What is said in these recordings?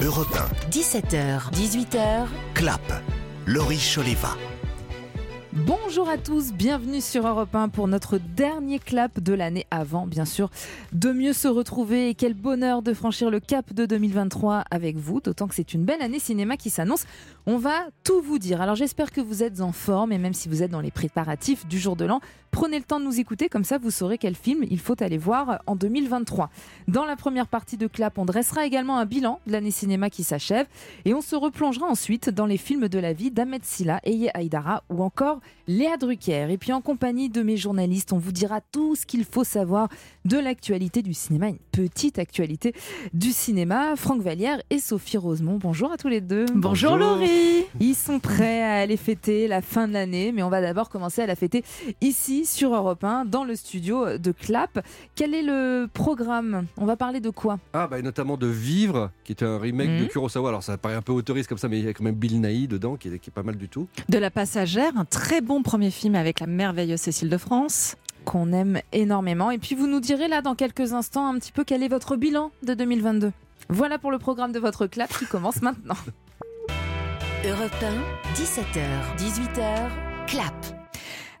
Europe 17h, 18h, 1, Clap, Laurie Choleva. Bonjour à tous, bienvenue sur Europe 1 pour notre dernier clap de l'année avant, bien sûr, de mieux se retrouver et quel bonheur de franchir le cap de 2023 avec vous, d'autant que c'est une belle année cinéma qui s'annonce. On va tout vous dire. Alors j'espère que vous êtes en forme et même si vous êtes dans les préparatifs du jour de l'an, prenez le temps de nous écouter, comme ça vous saurez quel film il faut aller voir en 2023. Dans la première partie de Clap, on dressera également un bilan de l'année cinéma qui s'achève et on se replongera ensuite dans les films de la vie d'Ahmed Silla, Eye Aïdara ou encore Léa Drucker. Et puis en compagnie de mes journalistes, on vous dira tout ce qu'il faut savoir de l'actualité du cinéma, une petite actualité du cinéma. Franck Vallière et Sophie Rosemont, bonjour à tous les deux. Bonjour, Laurie. Ils sont prêts à aller fêter la fin de l'année, mais on va d'abord commencer à la fêter ici sur Europe 1, dans le studio de Clap. Quel est le programme? On va parler de quoi? Ah, bah, notamment de Vivre, qui est un remake de Mhm. Kurosawa. Alors, ça paraît un peu autoriste comme ça, mais il y a quand même Bill Nighy dedans, qui est, qui est pas mal du tout. De la passagère, un très bon premier film avec la merveilleuse Cécile de France. qu'on aime énormément. Et puis vous nous direz là dans quelques instants un petit peu quel est votre bilan de 2022. Voilà pour le programme de votre clap qui commence maintenant. Europe 1, 17h, 18h, clap.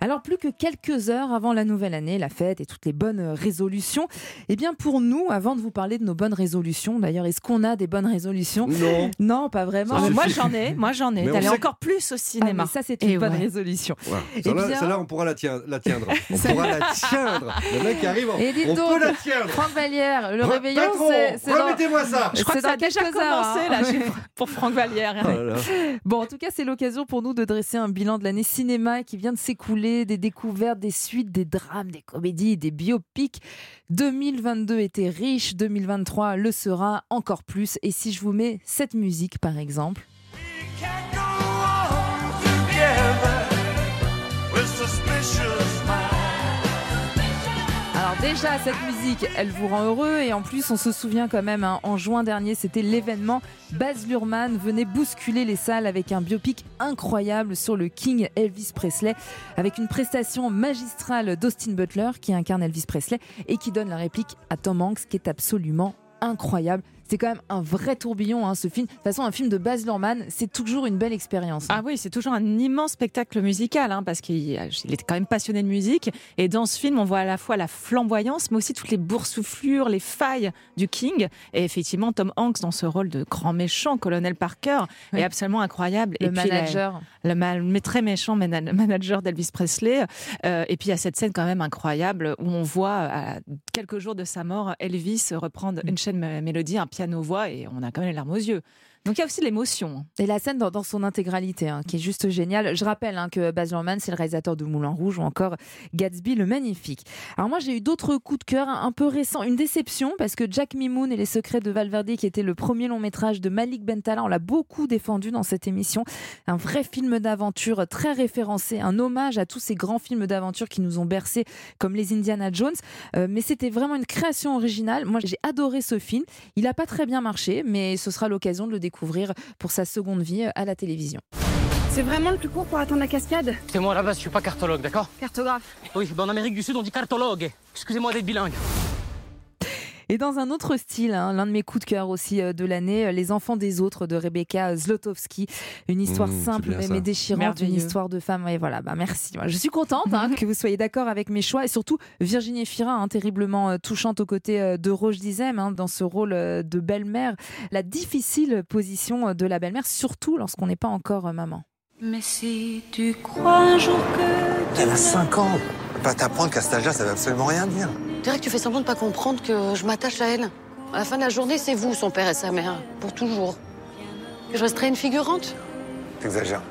Alors plus que quelques heures avant la nouvelle année, la fête et toutes les bonnes résolutions, eh bien pour nous, avant de vous parler de nos bonnes résolutions, d'ailleurs, est-ce qu'on a des bonnes résolutions? Non Non, pas vraiment. Ça Mais moi j'en ai, moi j'en ai. D'aller encore plus au Ah, cinéma. mais ça, c'est une Et bonne ouais. résolution. voilà. Eh Celle-là, bien- celle-là, on pourra la, tien- la tiendre. On pourra la tiendre. Le mec qui arrive, on, Et dites on donc, peut la tiendre. Franck Vallière, le Re- réveillon, c'est remettez-moi ça Je crois que ça a déjà heures, commencé hein. là pour Franck Vallière. Oh là là. Bon, en tout cas, c'est l'occasion pour nous de dresser un bilan de l'année cinéma qui vient de s'écouler, des découvertes, des suites, des drames, des comédies, des biopics. 2022 était riche, 2023 le sera encore plus. Et si je vous mets cette musique, par exemple. Déjà, cette musique, elle vous rend heureux et en plus, on se souvient quand même, hein, en juin dernier, c'était l'événement. Baz Luhrmann venait bousculer les salles avec un biopic incroyable sur le King Elvis Presley, avec une prestation magistrale d'Austin Butler qui incarne Elvis Presley et qui donne la réplique à Tom Hanks, qui est absolument incroyable. C'est quand même un vrai tourbillon, hein, ce film. De toute façon, un film de Baz Luhrmann, c'est toujours une belle expérience. Ah oui, c'est toujours un immense spectacle musical, hein, parce qu'il il est quand même passionné de musique. Et dans ce film, on voit à la fois la flamboyance, mais aussi toutes les boursouflures, les failles du King. Et effectivement, Tom Hanks, dans ce rôle de grand méchant, colonel Parker, Oui. est absolument incroyable. le et puis, la- manager. le mais très méchant mana- manager d'Elvis Presley. Euh, et puis il y a cette scène quand même incroyable où on voit à quelques jours de sa mort Elvis reprendre une chaîne mé- mélodie, un piano-voix et on a quand même les larmes aux yeux. Donc il y a aussi l'émotion. Et la scène dans, son intégralité, hein, qui est juste géniale. Je rappelle hein, que Baz Luhrmann, c'est le réalisateur de Moulin Rouge ou encore Gatsby le Magnifique. Alors moi, j'ai eu d'autres coups de cœur un peu récents. Une déception parce que Jack Mimoun et les secrets de Valverde, qui était le premier long métrage de Malik Bentala, on l'a beaucoup défendu dans cette émission. Un vrai film d'aventure très référencé, un hommage à tous ces grands films d'aventure qui nous ont bercés, comme les Indiana Jones. Euh, mais c'était vraiment une création originale. Moi, j'ai adoré ce film. Il n'a pas très bien marché, mais ce sera l'occasion de le découvrir pour sa seconde vie à la télévision. C'est vraiment le plus court pour atteindre la cascade? C'est moi base, je suis pas cartologue, d'accord? Cartographe. Oui, ben en Amérique du Sud, on dit cartologue. Excusez-moi d'être bilingue. Et dans un autre style, hein, l'un de mes coups de cœur aussi euh, de l'année, euh, Les enfants des autres de Rebecca Zlotowski. Une histoire Mmh, simple mais, déchirante, une histoire de femme. Et voilà, bah merci. Je suis contente hein, que vous soyez d'accord avec mes choix et surtout Virginie Fira, hein, terriblement euh, touchante aux côtés de Roche Dizem hein, dans ce rôle de belle-mère. La difficile position de la belle-mère, surtout lorsqu'on n'est pas encore maman. Mais si tu crois un jour que Elle a 5 ans. Pas t'apprendre qu'à cet âge-là, ça veut absolument rien dire. Que tu fais semblant de pas comprendre que je m'attache à elle. À la fin de la journée, c'est vous, son père et sa mère, pour toujours. Que je resterai une figurante? T'exagères.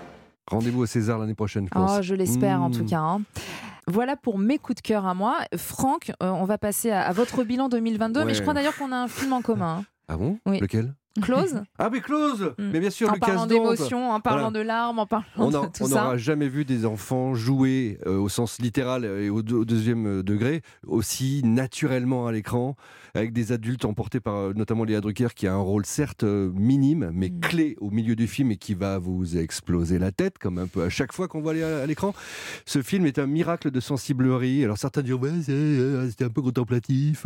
Rendez-vous au César l'année prochaine, je pense. Oh, je l'espère en Mmh. tout cas. hein. Voilà pour mes coups de cœur à moi. Franck, euh, on va passer à, à votre bilan 2022, mais Ouais. je crois d'ailleurs qu'on a un film en commun. hein. Ah bon? Oui. Lequel? Close Ah, mais Close Mm. Mais bien sûr, En parlant d'émotion, en parlant Voilà. de larmes, en parlant On de tout on ça. n'aura jamais vu des enfants jouer euh, au sens littéral et au, deux- au deuxième euh, degré aussi naturellement à l'écran. avec des adultes emportés par euh, notamment Léa Drucker, qui a un rôle certes minime, mais Mm. clé au milieu du film et qui va vous exploser la tête, comme un peu à chaque fois qu'on voit aller à l'écran. Ce film est un miracle de sensiblerie. Alors certains diront, ouais, c'était un peu contemplatif.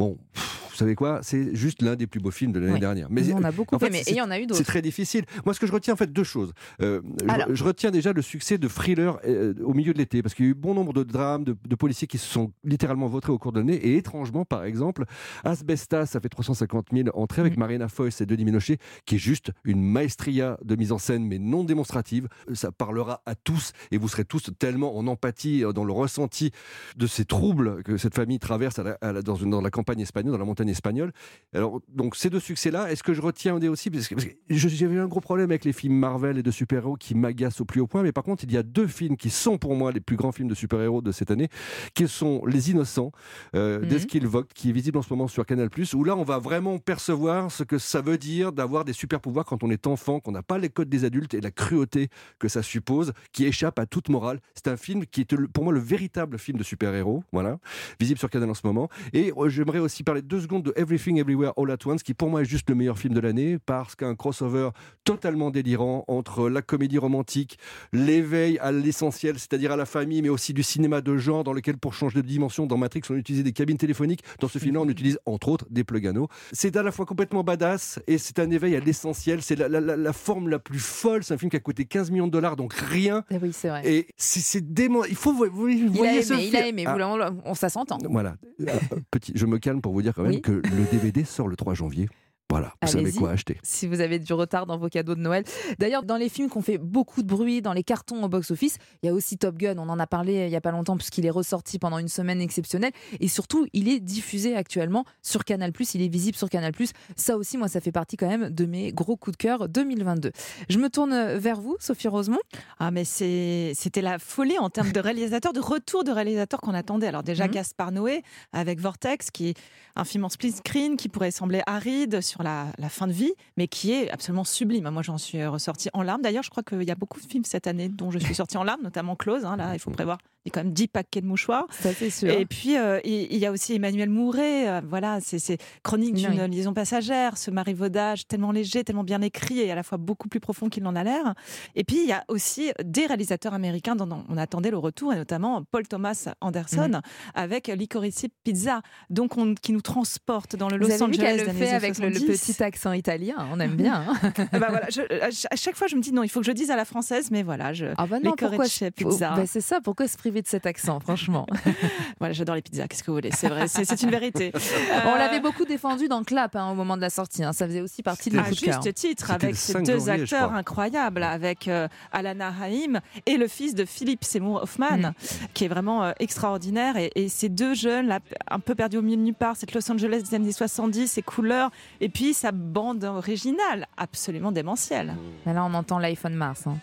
Bon, pff, vous savez quoi C'est juste l'un des plus beaux films de l'année Oui. dernière. Nous, on a beaucoup en fait. Et c'est- il y en a eu d'autres. C'est très difficile. Moi, ce que je retiens, en fait, deux choses. Euh, je- Alors. je, retiens déjà le succès de Thriller euh, au milieu de l'été, parce qu'il y a eu bon nombre de drames, de, de policiers qui se sont littéralement vautrés au cours de l'année. Et étrangement, par exemple, Asbestas, ça fait 350 000 entrées avec Mm. Marina Foïs et Denis Ménochet, qui est juste une maestria de mise en scène, mais non démonstrative. Ça parlera à tous, et vous serez tous tellement en empathie, euh, dans le ressenti de ces troubles que cette famille traverse à la- à la- dans, une- dans la campagne espagnole, dans la montagne espagnole. Alors, donc, ces deux succès-là, est-ce que je retiens aussi? Parce que, que je- j'avais un gros problème avec les films Marvel et de super-héros qui m'agacent au plus haut point, mais par contre, il y a deux films qui sont pour moi les plus grands films de super-héros de cette année, qui sont Les Innocents, euh, d'Eskil Vogt, qui est visible en ce moment sur Canal+, où là, on va vraiment percevoir ce que ça veut dire d'avoir des super-pouvoirs quand on est enfant, qu'on n'a pas les codes des adultes et la cruauté que ça suppose, qui échappe à toute morale. C'est un film qui est pour moi le véritable film de super-héros, voilà, visible sur Canal en ce moment. Et euh, j'aimerais aussi parler deux secondes de Everything Everywhere All at Once, qui pour moi est juste le meilleur film de l'année, parce qu'un crossover totalement délirant entre la comédie romantique, l'éveil à l'essentiel, c'est-à-dire à la famille, mais aussi du cinéma de genre, dans lequel pour changer de dimension, dans Matrix, on utilisait des cabines téléphoniques. Dans ce film-là, on utilise entre autres des plugano. C'est à la fois complètement badass et c'est un éveil à l'essentiel. C'est la, la- la- la forme la plus folle. C'est un film qui a coûté 15 millions de dollars, donc rien. Eh oui, c'est vrai. Et c'est dément. Il faut vous, vous il a voyez ce aimé, il a aimé. Ah, on- ça s'entend. voilà. Euh, petit, je me calme pour vous dire quand même Oui. que le DVD sort le 3 janvier. Voilà, vous savez Allez-y. quoi acheter. si vous avez du retard dans vos cadeaux de Noël. D'ailleurs, dans les films qui ont fait beaucoup de bruit, dans les cartons au box-office, il y a aussi Top Gun. On en a parlé il y a pas longtemps puisqu'il est ressorti pendant une semaine exceptionnelle. Et surtout, il est diffusé actuellement sur Canal+. Il est visible sur Canal+. Ça aussi, moi, ça fait partie quand même de mes gros coups de cœur 2022. Je me tourne vers vous, Sophie Rosemont. Ah, mais c'était la folie en termes de réalisateur, de retour de réalisateur qu'on attendait. Alors, déjà, Mhm. Gaspard Noé avec Vortex, qui est un film en split screen qui pourrait sembler aride sur la, la fin de vie, mais qui est absolument sublime. Moi, j'en suis ressortie en larmes. D'ailleurs, je crois qu'il y a beaucoup de films cette année dont je suis sortie en larmes, notamment Close. hein, là, il faut prévoir. Il y a quand même 10 paquets de mouchoirs. Ça, c'est sûr. Et puis, euh, il y a aussi Emmanuel Mouret. euh, voilà, c'est c'est Chronique Oui. d'une liaison passagère, ce marivaudage tellement léger, tellement bien écrit et à la fois beaucoup plus profond qu'il n'en a l'air. Et puis, il y a aussi des réalisateurs américains dont on attendait le retour, et notamment Paul Thomas Anderson Mhm. avec Licorice Pizza, donc on- qui nous transporte dans le Vous Los avez vu Angeles qu'elle le des fait années avec le, le 70. Petit accent italien. On aime bien. hein. Ah bah voilà, je- à ch- à chaque fois, je me dis non, il faut que je dise à la française, mais voilà, je, Ah bah non, pourquoi Licorice se- Pizza. bah c'est ça, pourquoi se priver de cet accent, franchement? Voilà, j'adore les pizzas. Qu'est-ce que vous voulez C'est vrai, c'est une vérité. On Euh, l'avait beaucoup défendu dans Clap hein, au moment de la sortie. hein. Ça faisait aussi partie de cœur. juste titre, C'était avec ces 5 deux janvier, je acteurs incroyables, avec euh, Alana Haim et le fils de Philippe Seymour Hoffman, Mm. qui est vraiment euh, extraordinaire. Et, et ces deux jeunes, là, un peu perdus au milieu de nulle part, cette Los Angeles des années 70, ses couleurs, et puis sa bande originale, absolument démentielle. Mais là, on entend l'iPhone Mars. hein.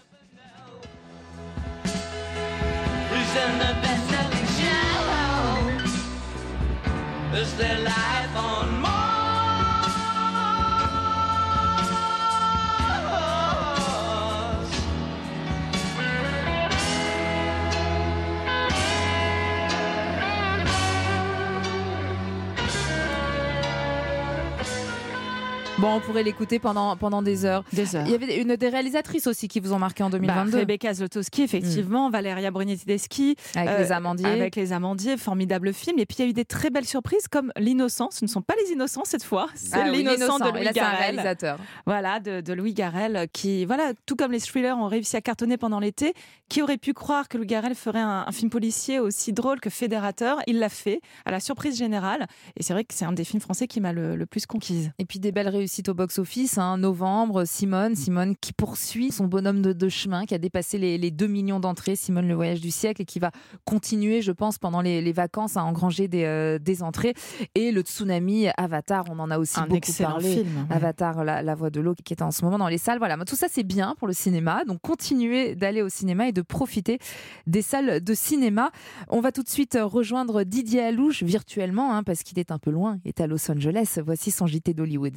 Bon, on pourrait l'écouter pendant, pendant des heures. Des heures. Il y avait une des réalisatrices aussi qui vous ont marqué en Bah, 2022 Rebecca Zlotowski, effectivement, Valeria Bruni-Tedeschi, avec euh, les amandiers. Avec les amandiers, formidable film. Et puis il y a eu des très belles surprises comme L'Innocent. Ce ne sont pas les innocents cette fois, c'est Ah oui, l'Innocent de Louis là, c'est un Garrel. réalisateur. Voilà, de, de Louis Garrel, qui, voilà, tout comme les thrillers ont réussi à cartonner pendant l'été, qui aurait pu croire que Louis Garrel ferait un, un film policier aussi drôle que fédérateur? Il l'a fait, à la surprise générale. Et c'est vrai que c'est un des films français qui m'a le, le plus conquise. Et puis des belles réussites au box-office. Hein. Novembre, Simone, Simone qui poursuit son bonhomme de, de chemin, qui a dépassé les, les 2 millions d'entrées. Simone, le voyage du siècle, et qui va continuer, je pense, pendant les, les vacances à engranger des, euh, des entrées. Et le tsunami Avatar, on en a aussi un beaucoup parlé. film. Avatar, la, la voix de l'eau, qui est en ce moment dans les salles. Voilà, tout ça c'est bien pour le cinéma. Donc continuez d'aller au cinéma et de profiter des salles de cinéma. On va tout de suite rejoindre Didier Alouche virtuellement, hein, parce qu'il est un peu loin, il est à Los Angeles. Voici son JT d'Hollywood.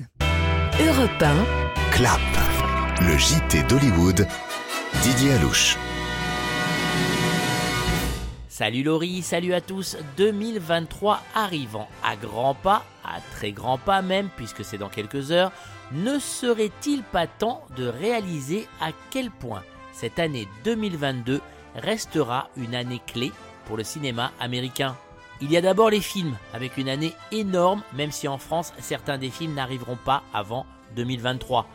Europe 1, Clap. Le JT d'Hollywood. Didier Alouche. Salut Laurie, salut à tous. 2023 arrivant à grands pas, à très grands pas même, puisque c'est dans quelques heures, ne serait-il pas temps de réaliser à quel point cette année 2022 restera une année clé pour le cinéma américain? Il y a d'abord les films, avec une année énorme, même si en France certains des films n'arriveront pas avant 2023.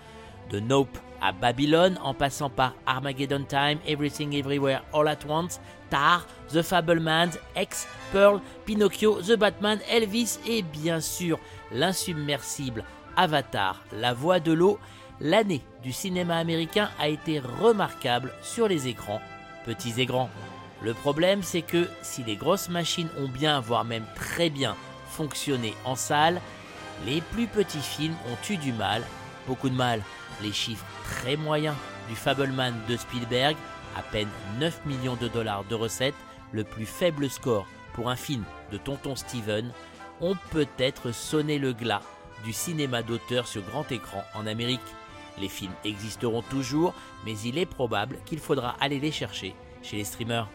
De Nope à Babylone, en passant par Armageddon Time, Everything Everywhere All at Once, Tar, The Fablemans, X, Pearl, Pinocchio, The Batman, Elvis et bien sûr l'insubmersible Avatar, La Voix de l'eau, l'année du cinéma américain a été remarquable sur les écrans, petits et grands. Le problème c'est que si les grosses machines ont bien, voire même très bien fonctionné en salle, les plus petits films ont eu du mal, beaucoup de mal. Les chiffres très moyens du Fableman de Spielberg, à peine 9 millions de dollars de recettes, le plus faible score pour un film de Tonton Steven, ont peut-être sonné le glas du cinéma d'auteur sur grand écran en Amérique. Les films existeront toujours, mais il est probable qu'il faudra aller les chercher chez les streamers.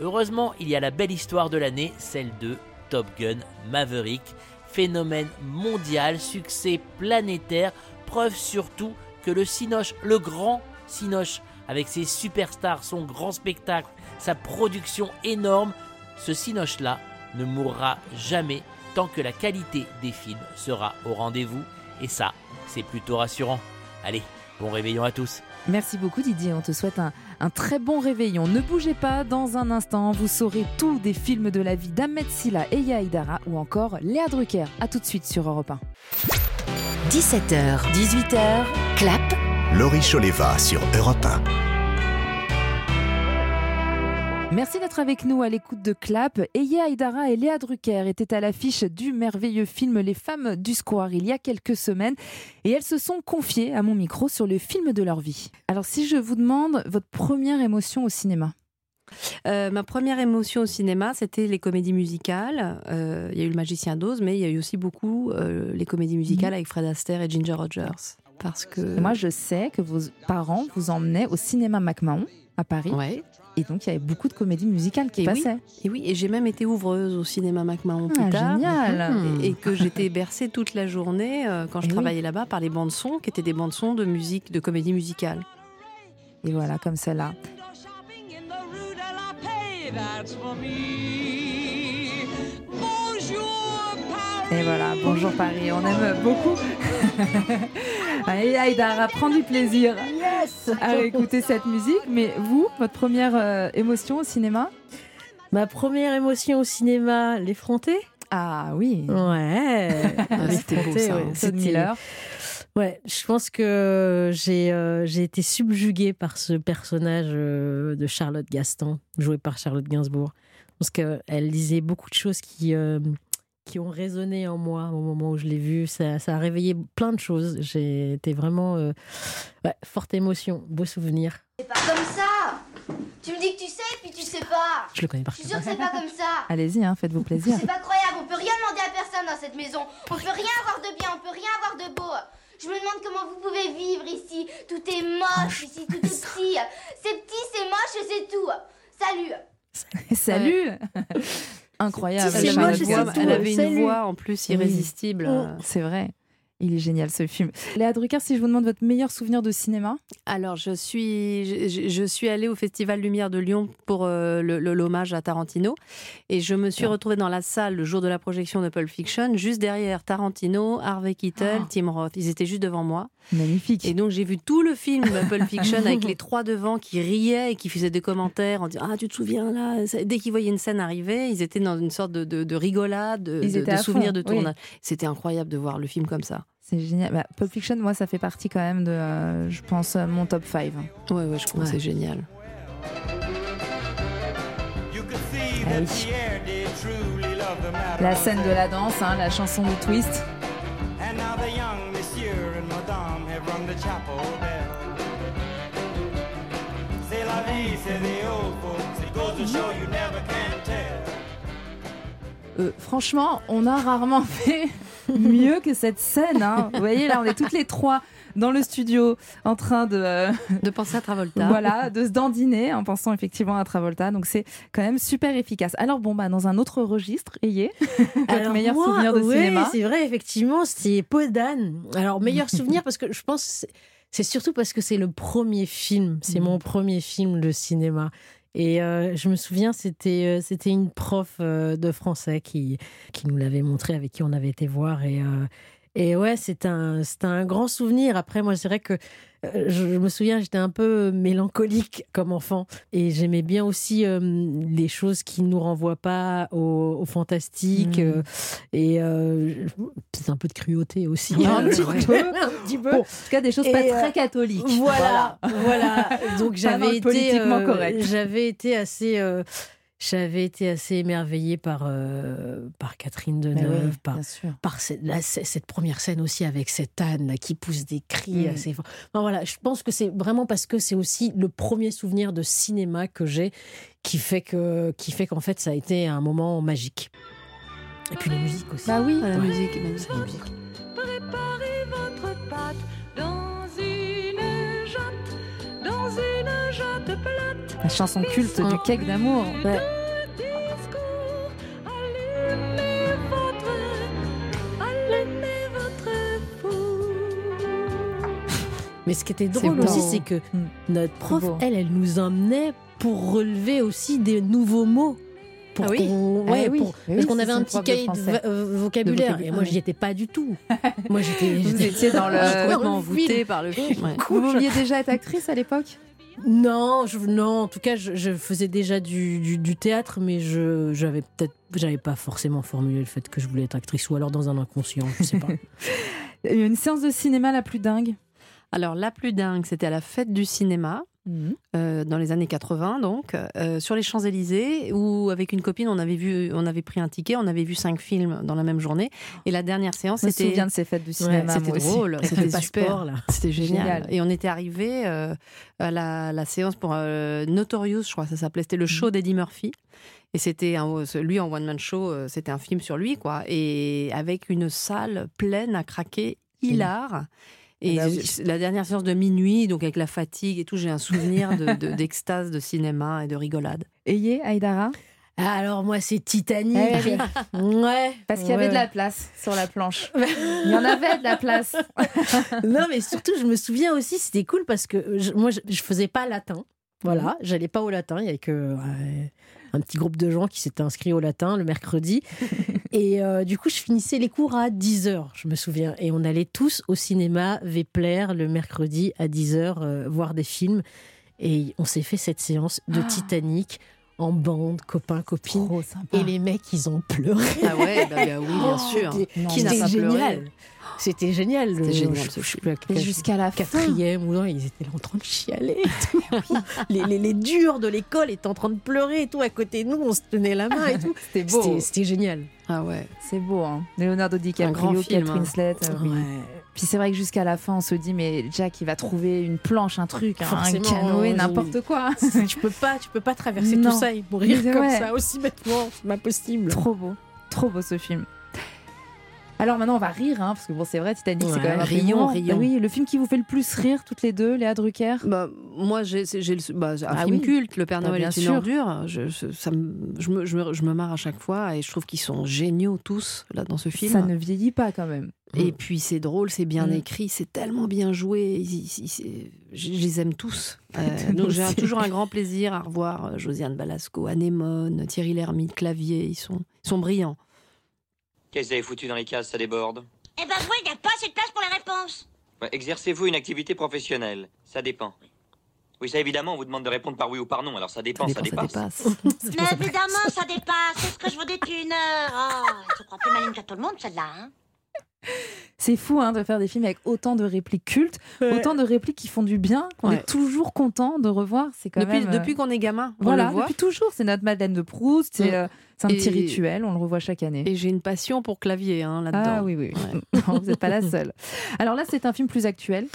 Heureusement, il y a la belle histoire de l'année, celle de Top Gun Maverick, phénomène mondial, succès planétaire, preuve surtout que le Cinoche, le grand Cinoche, avec ses superstars, son grand spectacle, sa production énorme, ce Cinoche-là ne mourra jamais tant que la qualité des films sera au rendez-vous. Et ça, c'est plutôt rassurant. Allez, bon réveillon à tous. Merci beaucoup Didier, on te souhaite un, un, très bon réveillon. Ne bougez pas, dans un instant, vous saurez tout des films de la vie d'Ahmed Silla et Yaïdara ou encore Léa Drucker. A tout de suite sur Europe 1. 17h, 18h, clap. Laurie Choleva sur Europe 1. Merci d'être avec nous à l'écoute de Clap. Eye Aïdara et Léa Drucker étaient à l'affiche du merveilleux film Les femmes du square il y a quelques semaines et elles se sont confiées à mon micro sur le film de leur vie. Alors si je vous demande votre première émotion au cinéma? Euh, ma première émotion au cinéma, c'était les comédies musicales. Euh, il y a eu Le Magicien d'Oz, mais il y a eu aussi beaucoup euh, les comédies musicales avec Fred Astaire et Ginger Rogers. Parce que moi, je sais que vos parents vous emmenaient au cinéma MacMahon à Paris. Ouais. Et donc, il y avait beaucoup de comédies musicales qui et passaient. Oui. Et oui, et j'ai même été ouvreuse au cinéma MacMahon plus ah, tard. Génial et, et, que j'étais bercée toute la journée, euh, quand je et travaillais oui. là-bas, par les bandes-sons, qui étaient des bandes-sons de musique, de comédie musicale. Et voilà, comme celle-là. Et voilà, bonjour Paris, on aime beaucoup. Allez, Aïdara, prends du plaisir yes à écouter cette musique. Mais vous, votre première euh, émotion au cinéma? Ma première émotion au cinéma, l'effronté. Ah oui. Ouais. ah, C'était beau ça. Ouais. Todd Miller. Ouais, je pense que j'ai euh, j'ai été subjuguée par ce personnage euh, de Charlotte Gaston, joué par Charlotte Gainsbourg. Parce qu'elle disait beaucoup de choses qui, euh, qui ont résonné en moi au moment où je l'ai vu. Ça, ça, a réveillé plein de choses. J'ai été vraiment. Euh, ouais, forte émotion, beau souvenir. C'est pas comme ça Tu me dis que tu sais, puis tu sais pas Je le connais par Je suis sûre que c'est pas comme ça Allez-y, hein, faites-vous plaisir. C'est pas croyable, on peut rien demander à personne dans cette maison. On peut rien avoir de bien, on peut rien avoir de beau. Je me demande comment vous pouvez vivre ici. Tout est moche ici, tout est petit. C'est petit, c'est moche et c'est tout. Salut Salut Incroyable. Elle, avait, une voix, elle avait une voix en plus irrésistible. C'est vrai. Il est génial ce film. Léa Drucker, si je vous demande votre meilleur souvenir de cinéma Alors, je suis, je, je suis allée au Festival Lumière de Lyon pour euh, l'hommage à Tarantino. Et je me suis retrouvée dans la salle le jour de la projection de Pulp Fiction, juste derrière Tarantino, Harvey Keitel, oh. Tim Roth. Ils étaient juste devant moi. Magnifique. Et donc, j'ai vu tout le film Pulp Fiction avec les trois devant qui riaient et qui faisaient des commentaires en disant Ah, tu te souviens là? Dès qu'ils voyaient une scène arriver, ils étaient dans une sorte de, de, de rigolade, de, de, de souvenirs de tournage. Oui. C'était incroyable de voir le film comme ça. C'est génial. Bah, Pulp Fiction, moi, ça fait partie quand même de, euh, je pense, euh, mon top 5. Ouais, ouais, je crois ouais. que c'est génial. Ah oui. La scène de la danse, hein, la chanson du twist. Euh, franchement, on a rarement fait mieux que cette scène. hein. Vous voyez, là, on est toutes les trois dans le studio en train de, euh, De penser à Travolta. voilà, de se dandiner en pensant effectivement à Travolta. Donc c'est quand même super efficace. Alors bon, bah, dans un autre registre, ayez votre meilleur moi, souvenir de ouais, cinéma. C'est vrai, effectivement, c'est Peau d'âne. Alors, meilleur souvenir, parce que je pense c'est- c'est surtout parce que c'est le premier film, c'est mon premier film de cinéma. Et euh, je me souviens, c'était euh, une prof euh, de français qui, qui nous l'avait montré, avec qui on avait été voir. Et, et ouais, c'est un, c'est un grand souvenir. Après, moi, c'est vrai que euh, je, me souviens, j'étais un peu mélancolique comme enfant. Et j'aimais bien aussi euh, les choses qui ne nous renvoient pas au, au fantastique. Mm. euh, et euh, c'est un peu de cruauté aussi. Ouais, un petit ouais. peu. un petit peu. Bon, en tout cas, des choses pas très catholiques. Voilà, voilà. Donc Pas dans j'avais été. J'avais été assez. J'avais été assez émerveillée par, euh, par Catherine Deneuve, oui, par, cette, la- cette première scène aussi avec cette âne là, qui pousse des cris Mm. assez forts. Enfin, voilà, je pense que c'est vraiment parce que c'est aussi le premier souvenir de cinéma que j'ai qui fait que qui fait qu'en fait ça a été un moment magique. Et puis la musique aussi. Bah oui, la Ouais. musique est C'est la musique. Préparez votre pâte dans La chanson culte du cake d'amour. Ouais. Mais ce qui était drôle aussi, c'est que Mm. notre prof, elle, elle nous emmenait pour relever aussi des nouveaux mots. Pour Ah oui qu'on- Ah ouais, oui. pour- Oui, parce qu'on avait un petit cahier de, euh, vocabulaire. vocabulaire, Et moi, oui. j'y étais pas du tout. Moi, j'étais. Vous étiez dans le- complètement le envoûté film. par le film. ouais. Vous vouliez déjà être actrice à l'époque? Non, je, non, en tout cas, je, je faisais déjà du, du, du théâtre, mais je j'avais peut-être, j'avais pas forcément formulé le fait que je voulais être actrice, ou alors dans un inconscient, je sais pas. Une séance de cinéma la plus dingue? Alors, la plus dingue, c'était à la fête du cinéma. Euh, dans les années 80, donc, euh, sur les Champs-Élysées, où avec une copine, on avait, vu, on avait pris un ticket, on avait vu cinq films dans la même journée. Et la dernière séance, Je me c'était. souviens de ces fêtes du cinéma. C'était drôle, c'était super. C'était génial. Génial. Et on était arrivé euh, à la, la séance pour Notorious, je crois ça s'appelait. C'était le show d'Eddie Murphy. Et c'était lui en one-man show, c'était un film sur lui, quoi. Et avec une salle pleine à craquer, hilar. Et Ah bah oui. je- la dernière séance de minuit, donc avec la fatigue et tout, j'ai un souvenir de- de- d'extase de, cinéma et de rigolade. Ayez, Aïdara? Alors moi, c'est Titanic. Eh oui. ouais. Parce qu'il y avait ouais. de la place sur la planche. Il y en avait de la place. non, mais surtout, je me souviens aussi, c'était cool parce que je- moi, je, je faisais pas latin. Voilà, j'allais pas au latin. Il y avait que euh, un petit groupe de gens qui s'étaient inscrits au latin le mercredi. et euh, du coup, je finissais les cours à 10h, je me souviens. Et on allait tous au cinéma Vepler le mercredi à 10h voir des films. Et on s'est fait cette séance de Ah. Titanic en bande, copains, copines. Et les mecs, ils ont pleuré. Ah ouais, bah, bah oui, bien sûr. Qui n'a C'était pas pleuré génial. C'était génial. C'était génial, je- je jusqu'à la fin. quatrième ou non, ils étaient là en train de chialer. et tout. les, les, les durs de l'école étaient en train de pleurer et tout. À côté de nous, on se tenait la main et tout. C'était beau. C'était génial. Ah ouais. C'est beau, hein. Leonardo DiCaprio, grand Kate film, hein. Winslet. euh, oui. Ouais. Puis c'est vrai que jusqu'à la fin, on se dit, mais Jack, il va trouver une planche, un truc, un- canoë, n'importe quoi. tu peux pas, tu peux pas traverser Non. tout ça et mourir Mais comme ouais. ça aussi bêtement. C'est pas possible. Trop beau, trop beau ce film. Alors maintenant, on va rire, hein, parce que bon, c'est vrai, Titanic, c'est quand même un rions. Bah oui, le film qui vous fait le plus rire, toutes les deux, Léa Drucker? Bah, moi, j'ai le- bah, un Ah film oui. culte, Le Père Bah, Noël bien est une sûr. ordure. Je, ça me, je, me, je, me, je me marre à chaque fois et je trouve qu'ils sont géniaux tous là dans ce film. Ça ne vieillit pas quand même. Et puis c'est drôle, c'est bien Mm. écrit, c'est tellement bien joué. Ils- ils- ils- c'est- je, je les aime tous. Euh, Nous donc j'ai toujours un grand plaisir à revoir euh, Josiane Balasco, Anémone, Thierry Lhermitte, Clavier. Ils sont, ils sont brillants. Qu'est-ce que vous avez foutu dans les cases Ça déborde. Eh ben, oui, il n'y a pas assez de place pour les réponses. Ouais, Exercez-vous une activité professionnelle Ça dépend. Oui, ça évidemment, on vous demande de répondre par oui ou par non, alors ça dépend, ça, dépend, dépasse. ça dépasse. Mais évidemment, ça dépasse. C'est ce que je vous dis depuis une heure. Oh, se croit plus maligne qu'à tout le monde, celle-là. Hein C'est fou hein, de faire des films avec autant de répliques cultes, autant de répliques qui font du bien, qu'on Ouais. est toujours content de revoir. C'est quand Depuis, même. depuis qu'on est gamin, on voilà, le voit. depuis toujours. C'est notre Madeleine de Proust. C'est Mm. euh, un petit Et- rituel. On le revoit chaque année. Et j'ai une passion pour Clavier hein, là-dedans. Ah oui, oui. oui. Non, vous n'êtes pas la seule. Alors là, c'est un film plus actuel.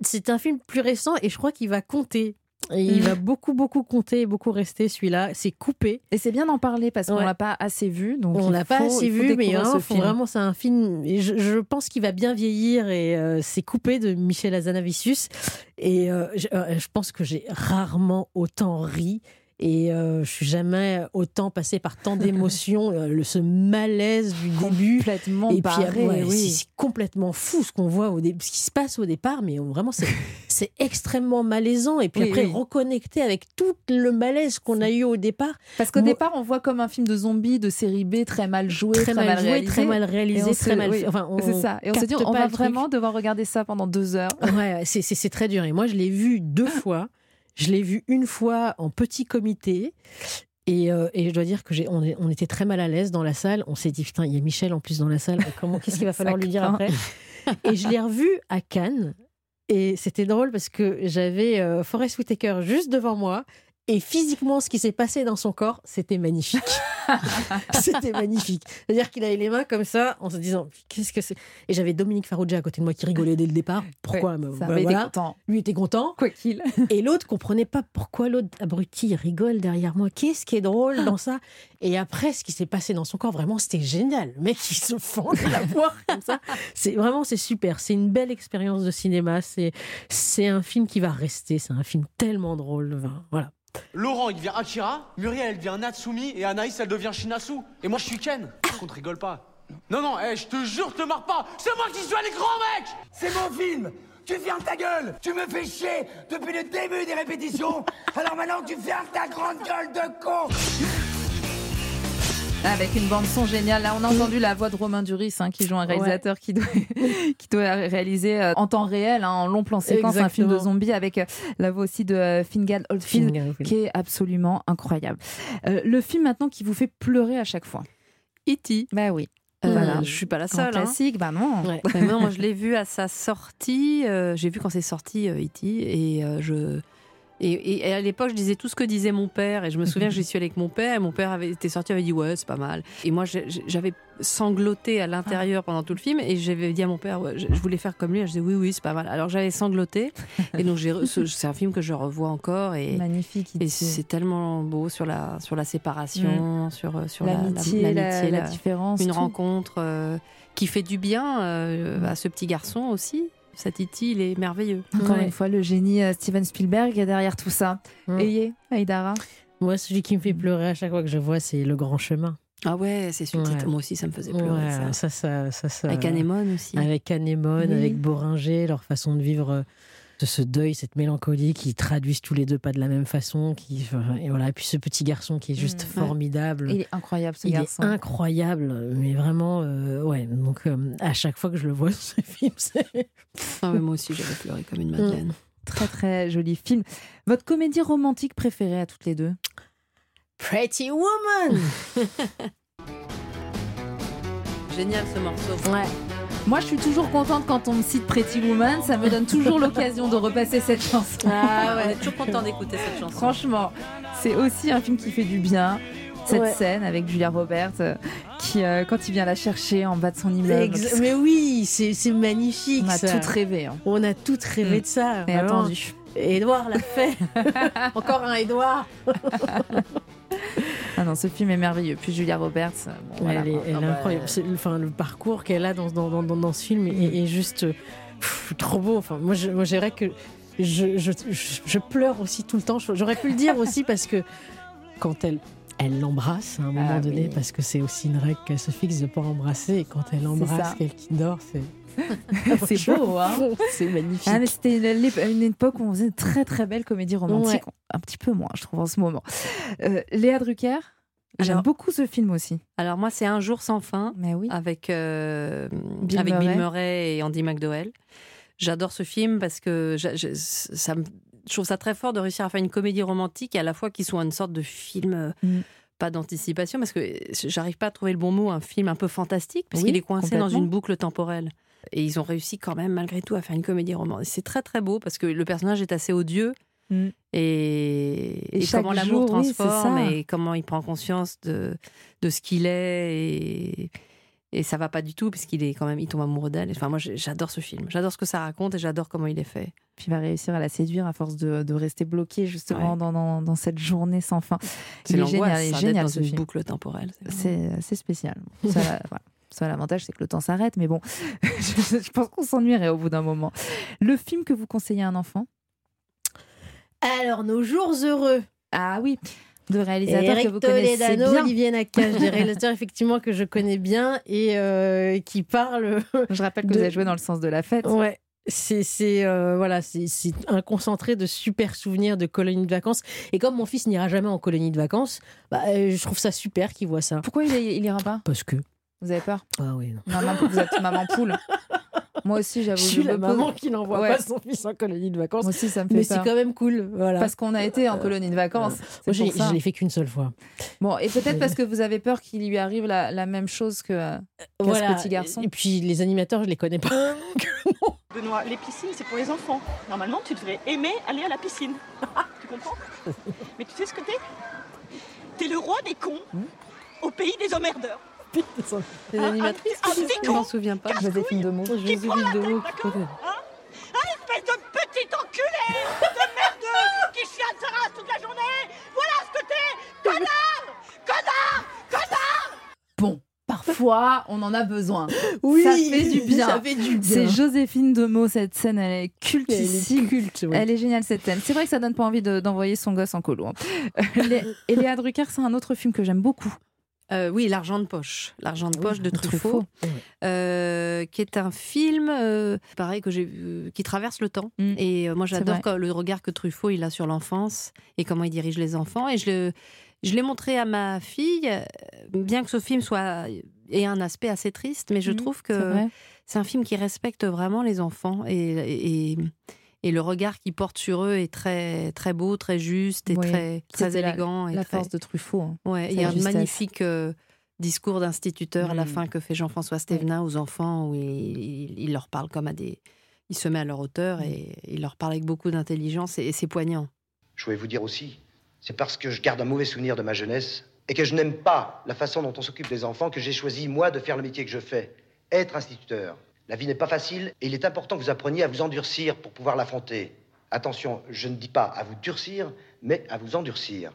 C'est un film plus récent et je crois qu'il va compter. Et il va beaucoup, beaucoup compter et beaucoup rester celui-là. C'est coupé. Et c'est bien d'en parler parce qu'on Ouais. l'a pas assez vu. Donc on l'a pas assez vu, mais hein, ce faut film. vraiment, c'est un film. je, je pense qu'il va bien vieillir et euh, c'est coupé de Michel Azanavicius. Et euh, je, euh, je pense que j'ai rarement autant ri. Et euh, je suis jamais autant passé par tant d'émotions, euh, ce malaise du début. Complètement et puis, barré, ouais, oui. c'est complètement fou ce qu'on voit au ce qui se passe au départ, mais vraiment c'est extrêmement malaisant. Et puis Oui, après oui. reconnecter avec tout le malaise qu'on a eu au départ. Parce qu'au départ, on voit comme un film de zombies de série B très mal joué, Très mal joué, réalisé. très mal réalisé, très se- mal. Enfin, c'est ça. Et on se dit, on va vraiment devoir regarder ça pendant deux heures. Ouais, c'est très dur. Et moi, je l'ai vu deux fois. Je l'ai vu une fois en petit comité. Et, euh, et je dois dire que j'ai, on, était très mal à l'aise dans la salle. On s'est dit putain, il y a Michel en plus dans la salle. Comment, qu'est-ce qu'il va falloir lui dire après? Et je l'ai revu à Cannes. Et c'était drôle parce que j'avais euh, Forest Whitaker juste devant moi. Et physiquement, ce qui s'est passé dans son corps, c'était magnifique. c'était magnifique. C'est-à-dire qu'il avait les mains comme ça, en se disant qu'est-ce que c'est? Et j'avais Dominique Farrugia à côté de moi qui rigolait dès le départ. Pourquoi Ouais, me- ça, bah, content. Lui était content. Quoi qu'il. Et l'autre comprenait pas pourquoi l'autre abruti rigole derrière moi. Qu'est-ce qui est drôle dans ça? Et après, ce qui s'est passé dans son corps, vraiment, c'était génial. Le mec, il se fend de la poire comme ça. C'est vraiment, c'est super. C'est une belle expérience de cinéma. C'est, c'est un film qui va rester. C'est un film tellement drôle. Voilà. Laurent, il devient Akira, Muriel, elle devient Natsumi, et Anaïs, elle devient Shinasu. Et moi, je suis Ken. Par contre, rigole pas. Non, non, eh, je te jure, te marre pas. C'est moi qui suis les grands mecs C'est mon film Tu fermes ta gueule Tu me fais chier depuis le début des répétitions Alors maintenant tu fermes ta grande gueule de con Avec une bande son géniale. Là, on a entendu la voix de Romain Duris, hein, qui joue un réalisateur qui, doit, qui doit réaliser euh, en temps réel, hein, en long plan séquence, un film de zombies avec euh, la voix aussi de euh, Fingal Oldfield, Fingal qui est absolument incroyable. Le film maintenant qui vous fait pleurer à chaque fois. E.T. Bah oui. Voilà. Je suis pas la seule. hein. classique, bah non. Mais non, moi, je l'ai vu à sa sortie. J'ai vu quand c'est sorti euh, E.T. et je. Et, à l'époque, je disais tout ce que disait mon père. Et je me souviens que j'y suis allée avec mon père. Et mon père avait été sorti, avait dit ouais, c'est pas mal. Et moi, j'avais sangloté à l'intérieur pendant tout le film. Et j'avais dit à mon père, ouais, je, voulais faire comme lui. Et je disais oui, oui, c'est pas mal. Alors j'avais sangloté. Et donc c'est un film que je revois encore. Et, Magnifique. et c'est tellement beau sur la sur la séparation, sur euh, sur la- la- L'amitié, la, l'amitié, la la- différence. une tout. rencontre euh, qui fait du bien euh, à ce petit garçon aussi. Cet Titi, il est merveilleux. Encore Ouais. une fois, le génie euh, Steven Spielberg est derrière tout ça. Mm. Ayez, Aïdara. Moi, celui qui me fait pleurer à chaque fois que je vois, c'est Le Grand Chemin. Ah ouais, c'est celui Ouais. Moi aussi, ça me faisait pleurer. Ouais, ça. ça, ça, ça, ça- Avec Anémone aussi. Avec Anémone, Oui. avec Boringer, leur façon de vivre euh, de ce deuil, cette mélancolie qui traduisent tous les deux pas de la même façon. Qui, et voilà. Et puis ce petit garçon qui est juste Mm. formidable. Il est incroyable, ce Il garçon. est incroyable, mais vraiment, euh, ouais. Donc euh, à chaque fois que je le vois, ce film, c'est. Ah ouais, moi aussi, j'avais pleuré comme une madeleine. Très très joli film. Votre comédie romantique préférée à toutes les deux? Pretty Woman Génial ce morceau. Ouais. Moi, je suis toujours contente quand on me cite Pretty Woman. Ça me donne toujours l'occasion de repasser cette chanson. Ah ouais, on est toujours content d'écouter cette chanson. Franchement, c'est aussi un film qui fait du bien. Cette Ouais. scène avec Julia Roberts, euh, qui, euh, quand il vient la chercher en bas de son immeuble. Mais oui, c'est magnifique. On a ça. toutes rêvé. hein. On a toutes rêvé Mm. de ça. Et attendu. Et Edouard l'a fait. Encore un Edouard. Ah non, ce film est merveilleux. Puis Julia Roberts, euh, bon, voilà. elle est, elle est Ah bah, incroyable. Enfin, le parcours qu'elle a dans, dans, dans, dans- dans ce film est, est juste pff, trop beau. Enfin, moi, je, moi, que je, je, je, je pleure aussi tout le temps. J'aurais pu le dire aussi parce que quand elle elle l'embrasse à un moment Ah donné, oui. parce que c'est aussi une règle qu'elle se fixe de pas embrasser. Et quand elle embrasse quelqu'un dort, c'est C'est beau, hein C'est magnifique. Ah, c'était une, une époque où on faisait de très très belles comédies romantiques. Ouais. Un petit peu moins, je trouve, en ce moment. Euh, Léa Drucker, j'aime beaucoup ce film aussi. Alors moi, c'est Un jour sans fin Mais oui. avec, euh, Bill avec Murray. Bill Murray et Andy McDowell. J'adore ce film parce que j'a- je, ça me- je trouve ça très fort de réussir à faire une comédie romantique et à la fois qui soit une sorte de film, euh, Mm. Pas d'anticipation, parce que j'arrive pas à trouver le bon mot, un film un peu fantastique, parce Oui, qu'il est coincé dans une boucle temporelle. Et ils ont réussi quand même, malgré tout, à faire une comédie romantique. C'est très très beau parce que le personnage est assez odieux. Mm. Et, Et et chaque comment l'amour oui, transforme et comment il prend conscience de, de ce qu'il est et, et ça va pas du tout puisqu'il est quand même, il tombe amoureux d'elle. Enfin, moi, j'adore ce film. J'adore ce que ça raconte et j'adore comment il est fait. Puis il va réussir à la séduire à force de, de rester bloqué justement Ouais. dans, dans- dans cette journée sans fin. C'est génial, il est génial dans ce une film. boucle temporelle. C'est c'est spécial. Ça, voilà. Ça, l'avantage, c'est que le temps s'arrête, mais bon, je, je pense qu'on s'ennuierait au bout d'un moment. Le film que vous conseillez à un enfant? Alors, Nos jours heureux. Ah oui, de réalisateur que vous connaissez Ledano, bien. Olivier Nakache, des réalisateurs effectivement que je connais bien et euh, qui parlent. Je rappelle que de- vous avez joué dans le sens de la fête. Ouais. C'est c'est, euh, voilà, c'est un concentré de super souvenirs de colonies de vacances. Et comme mon fils n'ira jamais en colonie de vacances, bah, euh, je trouve ça super qu'il voit ça. Pourquoi il, il ira pas? Parce que. Vous avez peur? Ah oui, non. Maman, Vous êtes maman poule. Moi aussi, j'avoue. Je suis la me pose- maman qui n'envoie Ouais. pas son fils en colonie de vacances. Moi aussi, ça me fait Mais c'est quand même cool. Voilà. Parce qu'on a été en colonie de vacances. Moi, pour ça. je l'ai fait qu'une seule fois. Bon, et peut-être parce que vous avez peur qu'il lui arrive la, la même chose que qu'à Voilà. ce petit garçon. Et puis les animateurs, je les connais pas. Benoît, les piscines, c'est pour les enfants. Normalement, tu devrais aimer aller à la piscine. tu comprends? Mais tu sais ce que t'es? T'es le roi des cons au pays des emmerdeurs. Les Un- un- animatrices, un qui disent petit ça Je m'en con souviens pas. Joséphine de mots. Joséphine de mots. Un espèce de petit enculé de merdeux qui chiale sa race toute la journée Voilà ce que t'es Connard Connard Connard Bon, parfois, on en a besoin. Oui, ça fait du bien. ça fait du bien. C'est Joséphine Demeaux, cette scène, elle est cultissime. Elle est culte, ouais. Elle est géniale, cette scène. C'est vrai que ça donne pas envie de- d'envoyer son gosse en colo. hein. Euh, Lé- Et Léa Drucker, c'est un autre film que j'aime beaucoup. Euh, oui, L'argent de poche. L'argent de poche de Truffaut. Euh, qui est un film, euh, pareil, que j'ai vu, qui traverse le temps. Et euh, moi, j'adore le regard que Truffaut il a sur l'enfance et comment il dirige les enfants. Et je le, je l'ai montré à ma fille, bien que ce film soit ait un aspect assez triste, mais je Mhm, trouve que c'est un film qui respecte vraiment les enfants et, et, et le regard qu'il porte sur eux est très très beau, très juste et Oui, très très c'était la- élégant. et la très- force de Truffaut. hein. Ouais, il y a un justesse. magnifique euh, discours d'instituteur à la Mm. fin que fait Jean-François Stévenin aux enfants où il, il- il leur parle comme à des. Il se met à leur hauteur Mm. et il leur parle avec beaucoup d'intelligence et, et c'est poignant. Je voulais vous dire aussi, c'est parce que je garde un mauvais souvenir de ma jeunesse et que je n'aime pas la façon dont on s'occupe des enfants que j'ai choisi, moi, de faire le métier que je fais, être instituteur. La vie n'est pas facile et il est important que vous appreniez à vous endurcir pour pouvoir l'affronter. Attention, je ne dis pas à vous durcir, mais à vous endurcir.